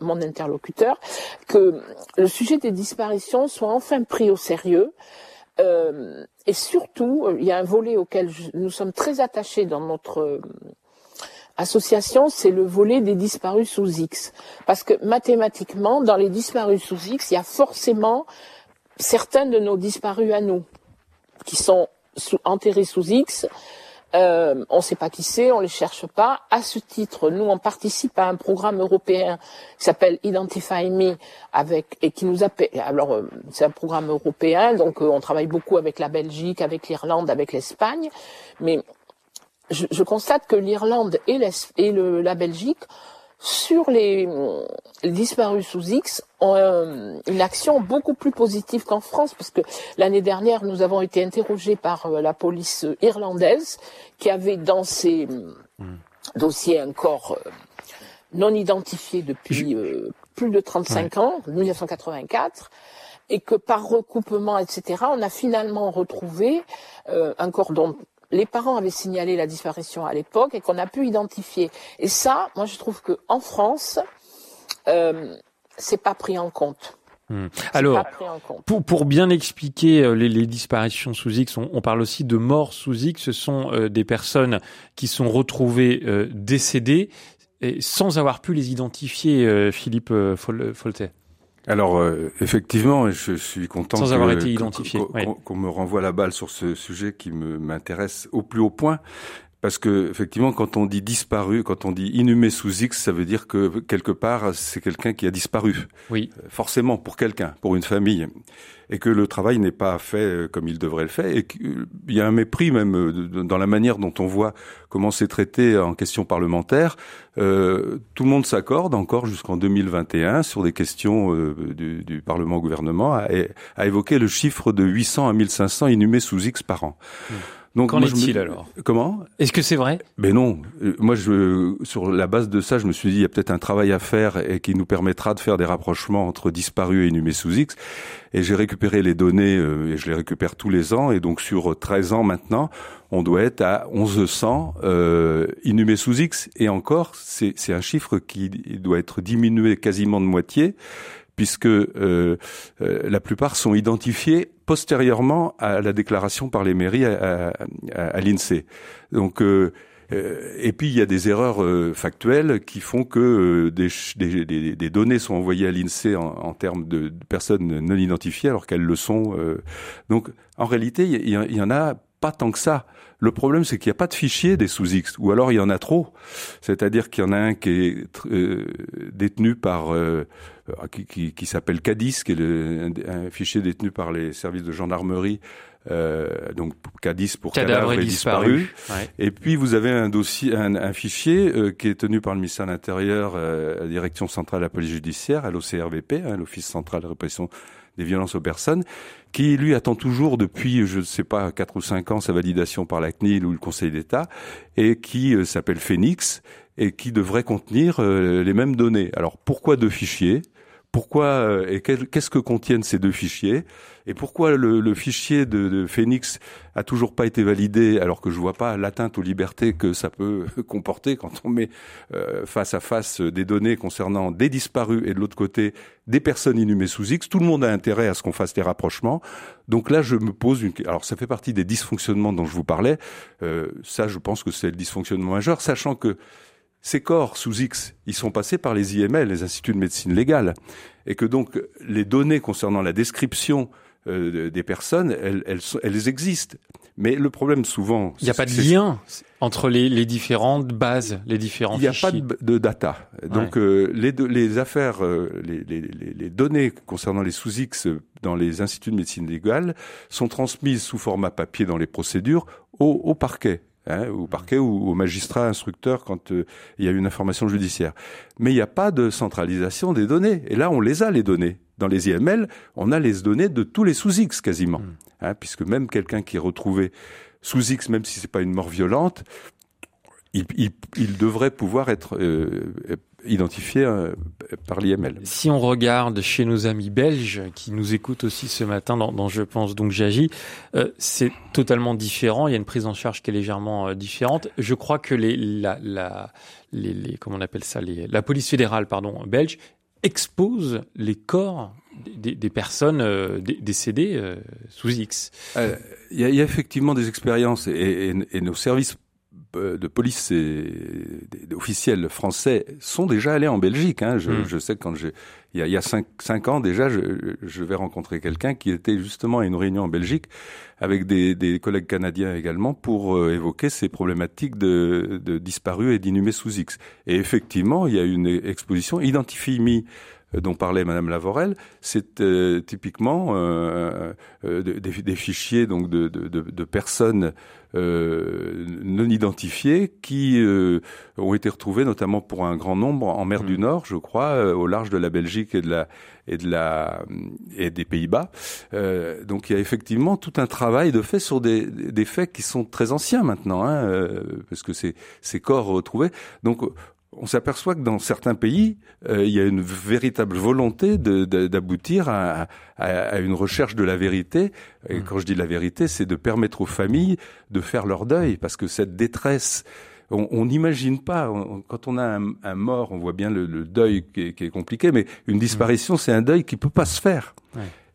mon interlocuteur, que le sujet des disparitions soit enfin pris au sérieux. Euh, et surtout, il y a un volet auquel nous sommes très attachés dans notre euh, association, c'est le volet des disparus sous X. Parce que mathématiquement, dans les disparus sous X, il y a forcément certains de nos disparus à nous qui sont enterrés sous X euh, on ne sait pas qui c'est, on les cherche pas. À ce titre, nous on participe à un programme européen qui s'appelle Identify Me avec et qui nous appelle. Alors euh, c'est un programme européen, donc euh, on travaille beaucoup avec la Belgique, avec l'Irlande, avec l'Espagne, mais je, constate que l'Irlande et, et la Belgique sur les, disparus sous X ont euh, une action beaucoup plus positive qu'en France, parce que l'année dernière, nous avons été interrogés par euh, la police irlandaise, qui avait dans ses hmm. dossiers un corps euh, non identifié depuis plus de 35 ans, 1984, et que par recoupement, etc., on a finalement retrouvé un corps dont les parents avaient signalé la disparition à l'époque et qu'on a pu identifier. Et ça, moi, je trouve que en France, euh, c'est pas pris en compte. Hmm. Alors, pour, pour, bien expliquer euh, les, les, disparitions sous X, on, on, parle aussi de morts sous X. Ce sont euh, des personnes qui sont retrouvées euh, décédées et sans avoir pu les identifier, Philippe Foltet. Alors euh, effectivement, je suis content Sans avoir été identifié, qu'on me renvoie la balle sur ce sujet qui m'intéresse au plus haut point. Parce que effectivement, quand on dit disparu, quand on dit inhumé sous X, ça veut dire que quelque part c'est quelqu'un qui a disparu. Oui. Euh, forcément pour quelqu'un, pour une famille, et que le travail n'est pas fait euh, comme il devrait le faire, et qu'il y a un mépris même euh, dans la manière dont on voit comment c'est traité en question parlementaire. Euh, tout le monde s'accorde encore jusqu'en 2021 sur des questions du, du Parlement au gouvernement à, à, évoquer le chiffre de 800 à 1500 inhumés sous X par an. Mmh. Donc, Qu'en est-il alors? Comment? Est-ce que c'est vrai? Ben non. Euh, moi, je, sur la base de ça, je me suis dit, il y a peut-être un travail à faire et qui nous permettra de faire des rapprochements entre disparus et inhumés sous X. Et j'ai récupéré les données, euh, et je les récupère tous les ans. Et donc, sur 13 ans maintenant, on doit être à 1100 euh, inhumés sous X. Et encore, c'est un chiffre qui doit être diminué quasiment de moitié puisque euh, euh, la plupart sont identifiés postérieurement à la déclaration par les mairies à, l'INSEE. Donc euh, et puis il y a des erreurs factuelles qui font que des, données sont envoyées à l'INSEE en, en, termes de, personnes non identifiées alors qu'elles le sont. donc en réalité, il y, y, en a pas tant que ça. Le problème, c'est qu'il n'y a pas de fichier des sous-X, ou alors il y en a trop. C'est-à-dire qu'il y en a un qui est euh, détenu par euh, qui, qui, qui s'appelle CADIS, qui est le, un, fichier détenu par les services de gendarmerie. Euh, donc CADIS pour cadavre, et disparu. Et puis vous avez un dossier, un, un fichier euh, qui est tenu par le ministère de l'Intérieur, la Direction centrale de la police judiciaire, à l'OCRVP, hein, l'Office central de répression des violences aux personnes, qui lui attend toujours depuis, je ne sais pas, quatre ou cinq ans sa validation par la CNIL ou le Conseil d'État, et qui euh, s'appelle Phoenix et qui devrait contenir les mêmes données. Alors pourquoi deux fichiers? Pourquoi euh, et qu'est-ce que contiennent ces deux fichiers et pourquoi le, fichier de, de, Phoenix a toujours pas été validé alors que je vois pas l'atteinte aux libertés que ça peut comporter quand on met euh, face à face des données concernant des disparus et de l'autre côté des personnes inhumées sous X. Tout le monde a intérêt à ce qu'on fasse des rapprochements. Donc là, je me pose une. Alors ça fait partie des dysfonctionnements dont je vous parlais. Euh, ça, je pense que c'est le dysfonctionnement majeur, sachant que ces corps sous X, ils sont passés par les IML, les instituts de médecine légale, et que donc les données concernant la description euh, des personnes, elles, elles, elles, existent. Mais le problème souvent, il n'y a pas de lien entre les, les, différentes bases, les différents. Il n'y a pas de, data. Donc euh, les, les affaires, euh, les, les, les, données concernant les sous X dans les instituts de médecine légale sont transmises sous format papier dans les procédures au, au parquet hein, au parquet ou au magistrat instructeur quand euh, il y a une information judiciaire. Mais il n'y a pas de centralisation des données. Et là, on les a, les données. Dans les IML, on a les données de tous les sous-X quasiment. Hmm. Hein, puisque même quelqu'un qui est retrouvé sous X, même si c'est pas une mort violente, il, il, il devrait pouvoir être euh, identifié euh, par l'IML. Si on regarde chez nos amis belges qui nous écoutent aussi ce matin dans, dans Je pense donc j'agis, euh, c'est totalement différent. Il y a une prise en charge qui est légèrement euh, différente. Je crois que les, la, la, les, les comment on appelle ça, les, la police fédérale pardon belge expose les corps des, des personnes euh, décédées sous X. Il y, y, a effectivement des expériences et, et, et nos services de police et officiels français sont déjà allés en Belgique. Hein. Je, hmm. je, sais quand j'ai il y a, il y a cinq, cinq, ans déjà, je, je vais rencontrer quelqu'un qui était justement à une réunion en Belgique avec des, des collègues canadiens également pour euh, évoquer ces problématiques de, de disparus et d'inhumés sous X. Et effectivement, il y a une exposition Identify Me euh, dont parlait Madame Lavorel, c'est euh, typiquement euh, des, des, fichiers donc de, de, de personnes non identifiées qui ont été retrouvées notamment pour un grand nombre en mer du mmh. Nord, je crois, au large de la Belgique et de la et de la et des Pays-Bas. donc il y a effectivement tout un travail de fait sur des, des faits qui sont très anciens maintenant, hein, parce que c'est ces corps retrouvés. Donc on s'aperçoit que dans certains pays, euh, il y a une véritable volonté d'aboutir à, une recherche de la vérité. Et mmh. quand je dis la vérité, c'est de permettre aux familles de faire leur deuil, parce que cette détresse, on n'imagine pas. quand on a un, mort, on voit bien le, deuil qui est, compliqué, mais une disparition, mmh. c'est un deuil qui peut pas se faire.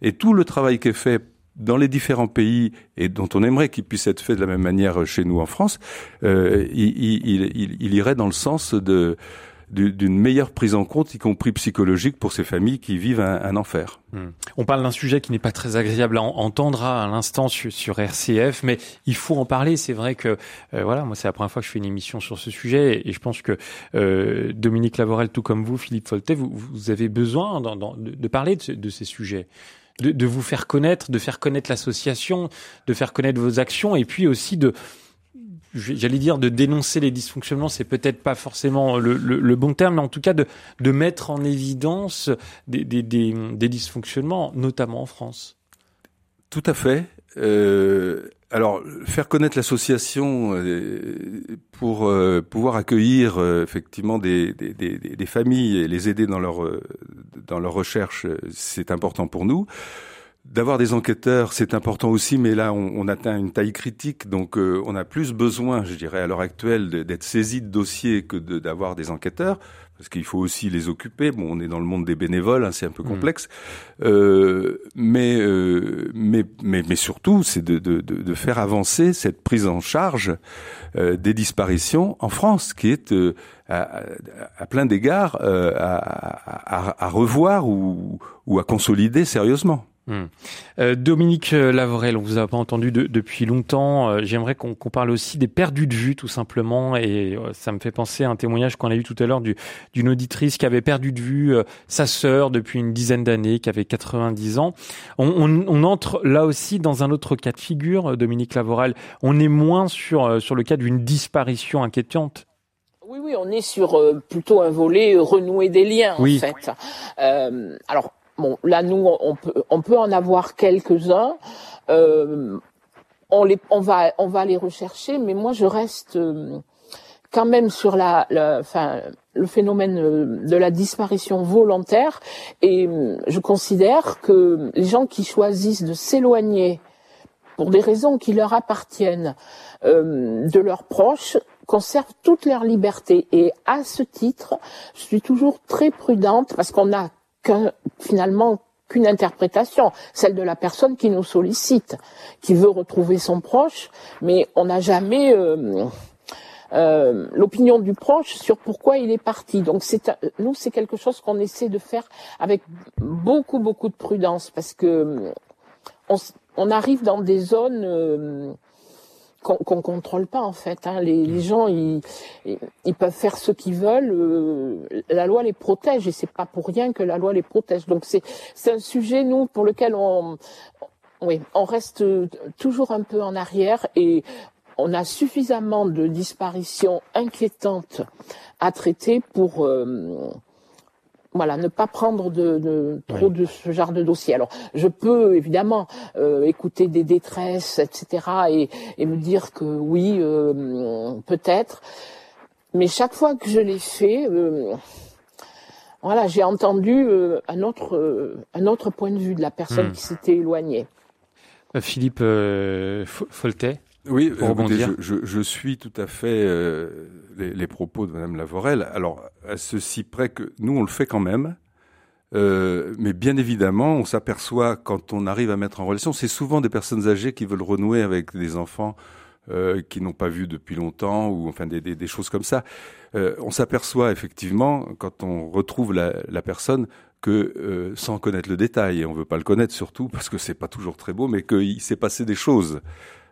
Et tout le travail qui est fait dans les différents pays et dont on aimerait qu'il puisse être fait de la même manière chez nous en France, euh, il, il, il, irait dans le sens de d'une meilleure prise en compte, y compris psychologique, pour ces familles qui vivent un, enfer. Hmm. On parle d'un sujet qui n'est pas très agréable à entendre à l'instant sur, sur, RCF, mais il faut en parler. C'est vrai que euh, voilà, moi c'est la première fois que je fais une émission sur ce sujet, et, je pense que euh, Dominique Lavorel, tout comme vous, Philippe Foltet, vous, vous avez besoin de, de, parler de ces sujets de, de vous faire connaître, de faire connaître l'association, de faire connaître vos actions, et puis aussi de j'allais dire de dénoncer les dysfonctionnements, c'est peut-être pas forcément le, le, le, bon terme, mais en tout cas de, de mettre en évidence des, des, des, dysfonctionnements, notamment en France. Tout à fait. Euh, alors, faire connaître l'association euh, pour euh, pouvoir accueillir euh, effectivement des, familles et les aider dans leur dans leur recherche, c'est important pour nous. D'avoir des enquêteurs, c'est important aussi, mais là, on, on, atteint une taille critique, donc on a plus besoin, je dirais, à l'heure actuelle, d'être saisi de dossiers que d'avoir des enquêteurs parce qu'il faut aussi les occuper. Bon, on est dans le monde des bénévoles, hein, c'est un peu mm. complexe, euh, mais, euh, mais, mais mais surtout, c'est de, de, de, faire avancer cette prise en charge euh, des disparitions en France, qui est euh, à, à, plein d'égards euh, à, à, à, revoir ou, ou à consolider sérieusement. Hmm. Euh, Dominique Lavorel, on vous a pas entendu depuis longtemps. Euh, j'aimerais qu'on parle aussi des perdus de vue, tout simplement. Et euh, ça me fait penser à un témoignage qu'on a eu tout à l'heure d'une auditrice qui avait perdu de vue sa sœur depuis une dizaine d'années, qui avait 90 ans. On, on, on, entre là aussi dans un autre cas de figure, Dominique Lavorel. On est moins sur, sur le cas d'une disparition inquiétante. Oui, oui, on est sur plutôt un volet renouer des liens, en fait. alors, bon, là, nous, on peut, en avoir quelques-uns. Euh, on les, on va, on va les rechercher, mais moi, je reste euh, quand même sur la, enfin, le phénomène euh, de la disparition volontaire, et je considère que les gens qui choisissent de s'éloigner pour des raisons qui leur appartiennent euh, de leurs proches conservent toute leur liberté. Et à ce titre, je suis toujours très prudente parce qu'on n'a qu'un, finalement qu'une interprétation, celle de la personne qui nous sollicite, qui veut retrouver son proche, mais on n'a jamais euh, euh, l'opinion du proche sur pourquoi il est parti. Donc c'est nous c'est quelque chose qu'on essaie de faire avec beaucoup beaucoup de prudence parce que on, on arrive dans des zones euh, qu'on ne contrôle pas en fait. Hein. Les, les, gens, ils, ils, peuvent faire ce qu'ils veulent. Euh, la loi les protège et c'est pas pour rien que la loi les protège. Donc c'est c'est un sujet nous pour lequel on oui on reste toujours un peu en arrière et on a suffisamment de disparitions inquiétantes à traiter pour euh, voilà, ne pas prendre de, de trop de ce genre de dossier. Alors, je peux évidemment euh, écouter des détresses, etc., et, et me dire que oui, euh, peut-être. Mais chaque fois que je l'ai fait, euh, voilà, j'ai entendu euh, un autre euh, un autre point de vue de la personne Hmm. qui s'était éloignée. Philippe euh, Fo- Foltet Oui, écoutez, je, je, je suis tout à fait euh, les, les propos de Madame Lavorel. Alors, à ceci près que nous, on le fait quand même. Euh, mais bien évidemment, on s'aperçoit quand on arrive à mettre en relation, c'est souvent des personnes âgées qui veulent renouer avec des enfants euh, qui n'ont pas vu depuis longtemps ou enfin des, des, des choses comme ça. Euh, on s'aperçoit effectivement quand on retrouve la, la personne que euh, sans connaître le détail, et on veut pas le connaître surtout parce que c'est pas toujours très beau, mais qu'il s'est passé des choses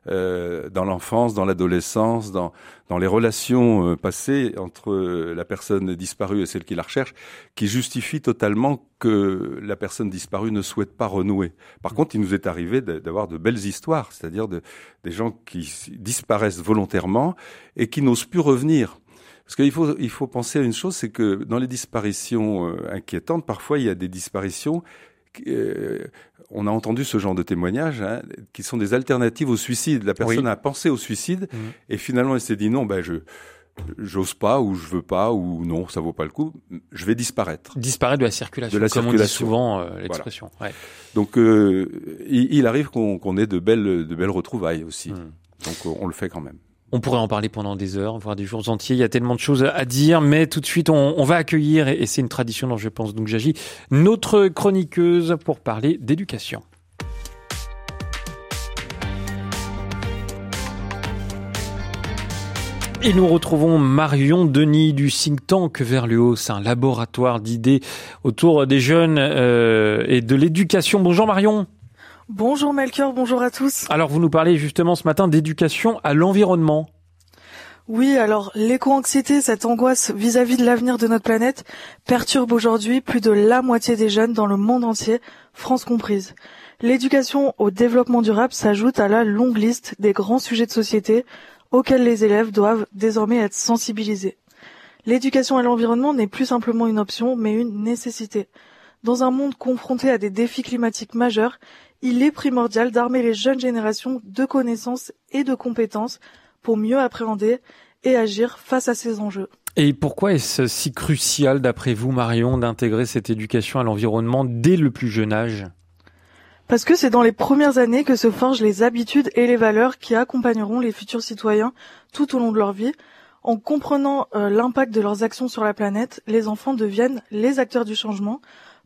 euh, dans l'enfance, dans l'adolescence, dans, dans les relations euh, passées entre euh, la personne disparue et celle qui la recherche, qui justifient totalement que la personne disparue ne souhaite pas renouer. Par contre, il nous est arrivé d'avoir de belles histoires, c'est-à-dire de, des gens qui disparaissent volontairement et qui n'osent plus revenir. Parce qu'il faut, il faut penser à une chose, c'est que dans les disparitions euh, inquiétantes, parfois il y a des disparitions euh, on a entendu ce genre de témoignages hein, qui sont des alternatives au suicide. La personne Oui. a pensé au suicide Mhm. et finalement elle s'est dit non, ben je j'ose pas ou je veux pas ou non, ça vaut pas le coup, je vais disparaître. disparaît de la circulation, De la comme on dit souvent euh, l'expression. Ouais. Donc euh, il, il arrive qu'on ait de belles de belles retrouvailles aussi. Mhm. Donc on le fait quand même. On pourrait en parler pendant des heures, voire des jours entiers. Il y a tellement de choses à dire, mais tout de suite, on, va accueillir, et, et c'est une tradition dont je pense donc j'agis, notre chroniqueuse pour parler d'éducation. Et nous retrouvons Marion Denis du think tank vers le haut. C'est un laboratoire d'idées autour des jeunes euh, et de l'éducation. Bonjour Marion. Bonjour Melchior, bonjour à tous. Alors vous nous parlez justement ce matin d'éducation à l'environnement. Oui, alors l'éco-anxiété, cette angoisse vis-à-vis de l'avenir de notre planète, perturbe aujourd'hui plus de la moitié des jeunes dans le monde entier, France comprise. L'éducation au développement durable s'ajoute à la longue liste des grands sujets de société auxquels les élèves doivent désormais être sensibilisés. L'éducation à l'environnement n'est plus simplement une option, mais une nécessité. Dans un monde confronté à des défis climatiques majeurs, il est primordial d'armer les jeunes générations de connaissances et de compétences pour mieux appréhender et agir face à ces enjeux. Et pourquoi est-ce si crucial, d'après vous, Marion, d'intégrer cette éducation à l'environnement dès le plus jeune âge? Parce que c'est dans les premières années que se forgent les habitudes et les valeurs qui accompagneront les futurs citoyens tout au long de leur vie. En comprenant euh, l'impact de leurs actions sur la planète, les enfants deviennent les acteurs du changement,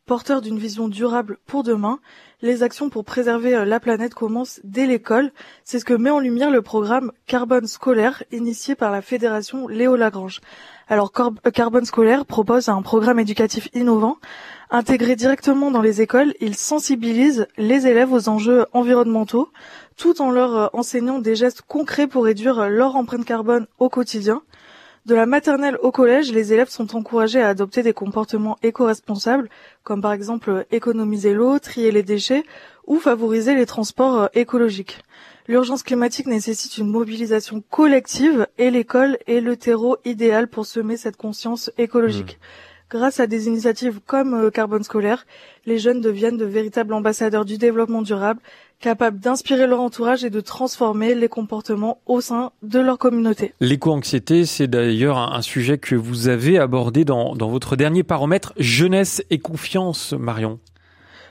porteurs d'une vision durable pour demain. Les actions pour préserver euh, la planète commencent dès l'école. C'est ce que met en lumière le programme Carbone scolaire initié par la Fédération Léo Lagrange. Alors euh, Carbone scolaire propose un programme éducatif innovant. Intégré directement dans les écoles, il sensibilise les élèves aux enjeux environnementaux tout en leur euh, enseignant des gestes concrets pour réduire leur empreinte carbone au quotidien. De la maternelle au collège, les élèves sont encouragés à adopter des comportements éco-responsables, comme par exemple euh, économiser l'eau, trier les déchets ou favoriser les transports euh, écologiques. L'urgence climatique nécessite une mobilisation collective et l'école est le terreau idéal pour semer cette conscience écologique. Grâce à des initiatives comme euh, Carbone scolaire, les jeunes deviennent de véritables ambassadeurs du développement durable, capables d'inspirer leur entourage et de transformer les comportements au sein de leur communauté. L'éco-anxiété, c'est d'ailleurs un sujet que vous avez abordé dans, dans votre dernier paramètre jeunesse et confiance, Marion.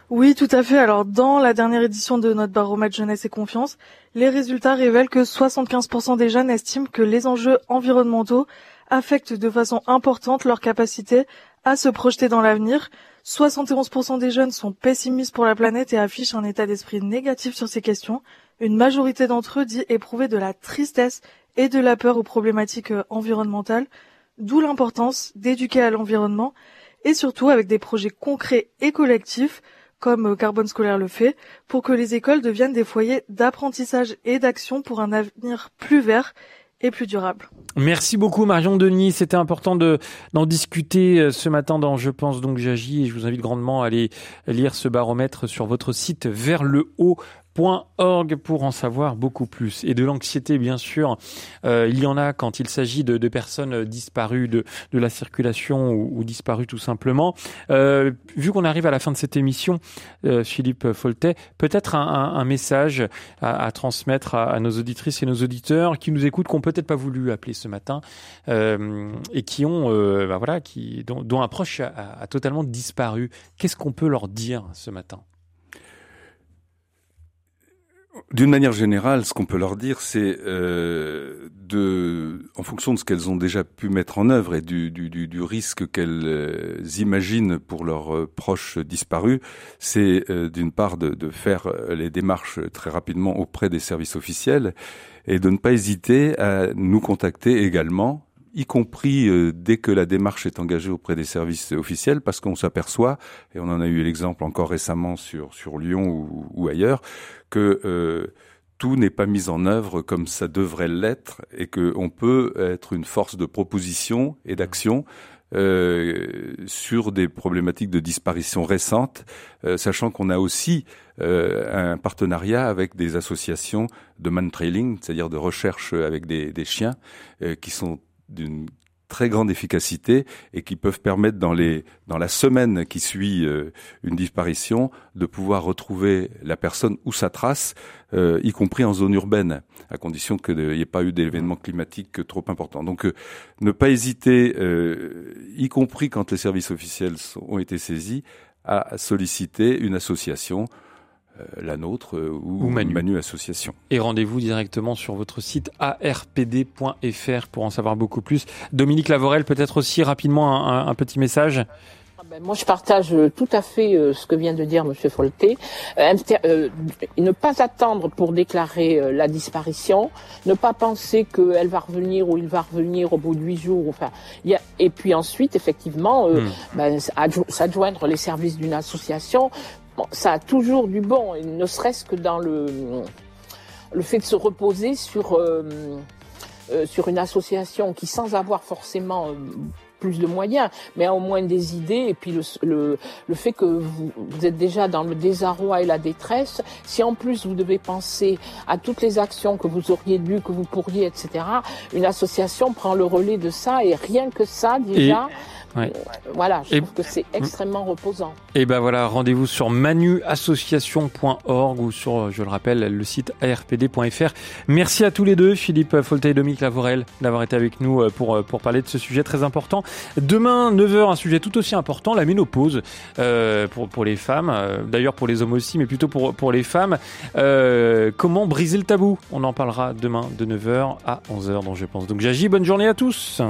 Oui, tout à fait. Alors, dans la dernière édition de notre baromètre jeunesse et confiance, les résultats révèlent que 75% des jeunes estiment que les enjeux environnementaux affectent de façon importante leur capacité à se projeter dans l'avenir. 71% des jeunes sont pessimistes pour la planète et affichent un état d'esprit négatif sur ces questions. Une majorité d'entre eux dit éprouver de la tristesse et de la peur aux problématiques euh, environnementales, d'où l'importance d'éduquer à l'environnement et surtout avec des projets concrets et collectifs comme euh, Carbone scolaire le fait, pour que les écoles deviennent des foyers d'apprentissage et d'action pour un avenir plus vert Merci beaucoup Marion Denis, c'était important de d'en discuter euh, ce matin dans Je pense donc j'agis et je vous invite grandement à aller lire ce baromètre sur votre site vers le haut org pour en savoir beaucoup plus. Et de l'anxiété, bien sûr, euh, il y en a quand il s'agit de, personnes disparues de, de la circulation ou, ou disparues tout simplement. Euh, vu qu'on arrive à la fin de cette émission, euh, Philippe Foltet, peut-être un, message à, transmettre à, nos auditrices et nos auditeurs qui nous écoutent, qui n'ont peut-être pas voulu appeler ce matin et qui ont, bah voilà, qui dont, dont un proche a, a totalement disparu. Qu'est-ce qu'on peut leur dire ce matin? D'une manière générale, ce qu'on peut leur dire, c'est euh, de, en fonction de ce qu'elles ont déjà pu mettre en œuvre et du, risque qu'elles euh, imaginent pour leurs euh, proches disparus, c'est d'une part de, faire les démarches très rapidement auprès des services officiels et de ne pas hésiter à nous contacter également y compris euh, dès que la démarche est engagée auprès des services officiels, parce qu'on s'aperçoit, et on en a eu l'exemple encore récemment sur, sur Lyon ou, ou ailleurs, que euh, tout n'est pas mis en œuvre comme ça devrait l'être, et qu'on peut être une force de proposition et d'action euh, sur des problématiques de disparition récentes, euh, sachant qu'on a aussi euh, un partenariat avec des associations de man trailing, c'est-à-dire de recherche avec des, des chiens, euh, qui sont d'une très grande efficacité et qui peuvent permettre dans les dans la semaine qui suit euh, une disparition de pouvoir retrouver la personne ou sa trace, euh, y compris en zone urbaine, à condition qu'il n'y ait pas eu d'événements climatiques trop importants. Donc, euh, ne pas hésiter, y compris quand les services officiels ont été saisis, à solliciter une association la nôtre euh, ou, ou Manu. Manu. Association. Et rendez-vous directement sur votre site arpd.fr pour en savoir beaucoup plus. Dominique Lavorel, peut-être aussi rapidement un, un, un petit message ah ben, moi, je partage euh, tout à fait euh, ce que vient de dire Monsieur Folté. Euh, euh, ne pas attendre pour déclarer euh, la disparition, ne pas penser qu'elle va revenir ou il va revenir au bout de huit jours. Enfin, y a, et puis ensuite, effectivement, hmm. ben, s'adjoindre les services d'une association Bon, ça a toujours du bon, ne serait-ce que dans le, le fait de se reposer sur, euh, euh, sur une association qui, sans avoir forcément euh, plus de moyens, mais a au moins des idées, et puis le, le, le fait que vous, vous, êtes déjà dans le désarroi et la détresse, si en plus vous devez penser à toutes les actions que vous auriez dû, que vous pourriez, etc., une association prend le relais de ça, et rien que ça, déjà... Et Ouais. Voilà, je et trouve que c'est extrêmement reposant. Et ben voilà, rendez-vous sur manuassociation.org ou sur, je le rappelle, le site arpd.fr. Merci à tous les deux, Philippe Folta et Dominique Lavorel, d'avoir été avec nous euh, pour, euh, pour parler de ce sujet très important. Demain, 9h, un sujet tout aussi important, la ménopause euh, pour, pour les femmes, euh, d'ailleurs pour les hommes aussi, mais plutôt pour, pour les femmes. Euh, comment briser le tabou? On en parlera demain de 9h à 11h, donc je pense. Donc j'agis, bonne journée à tous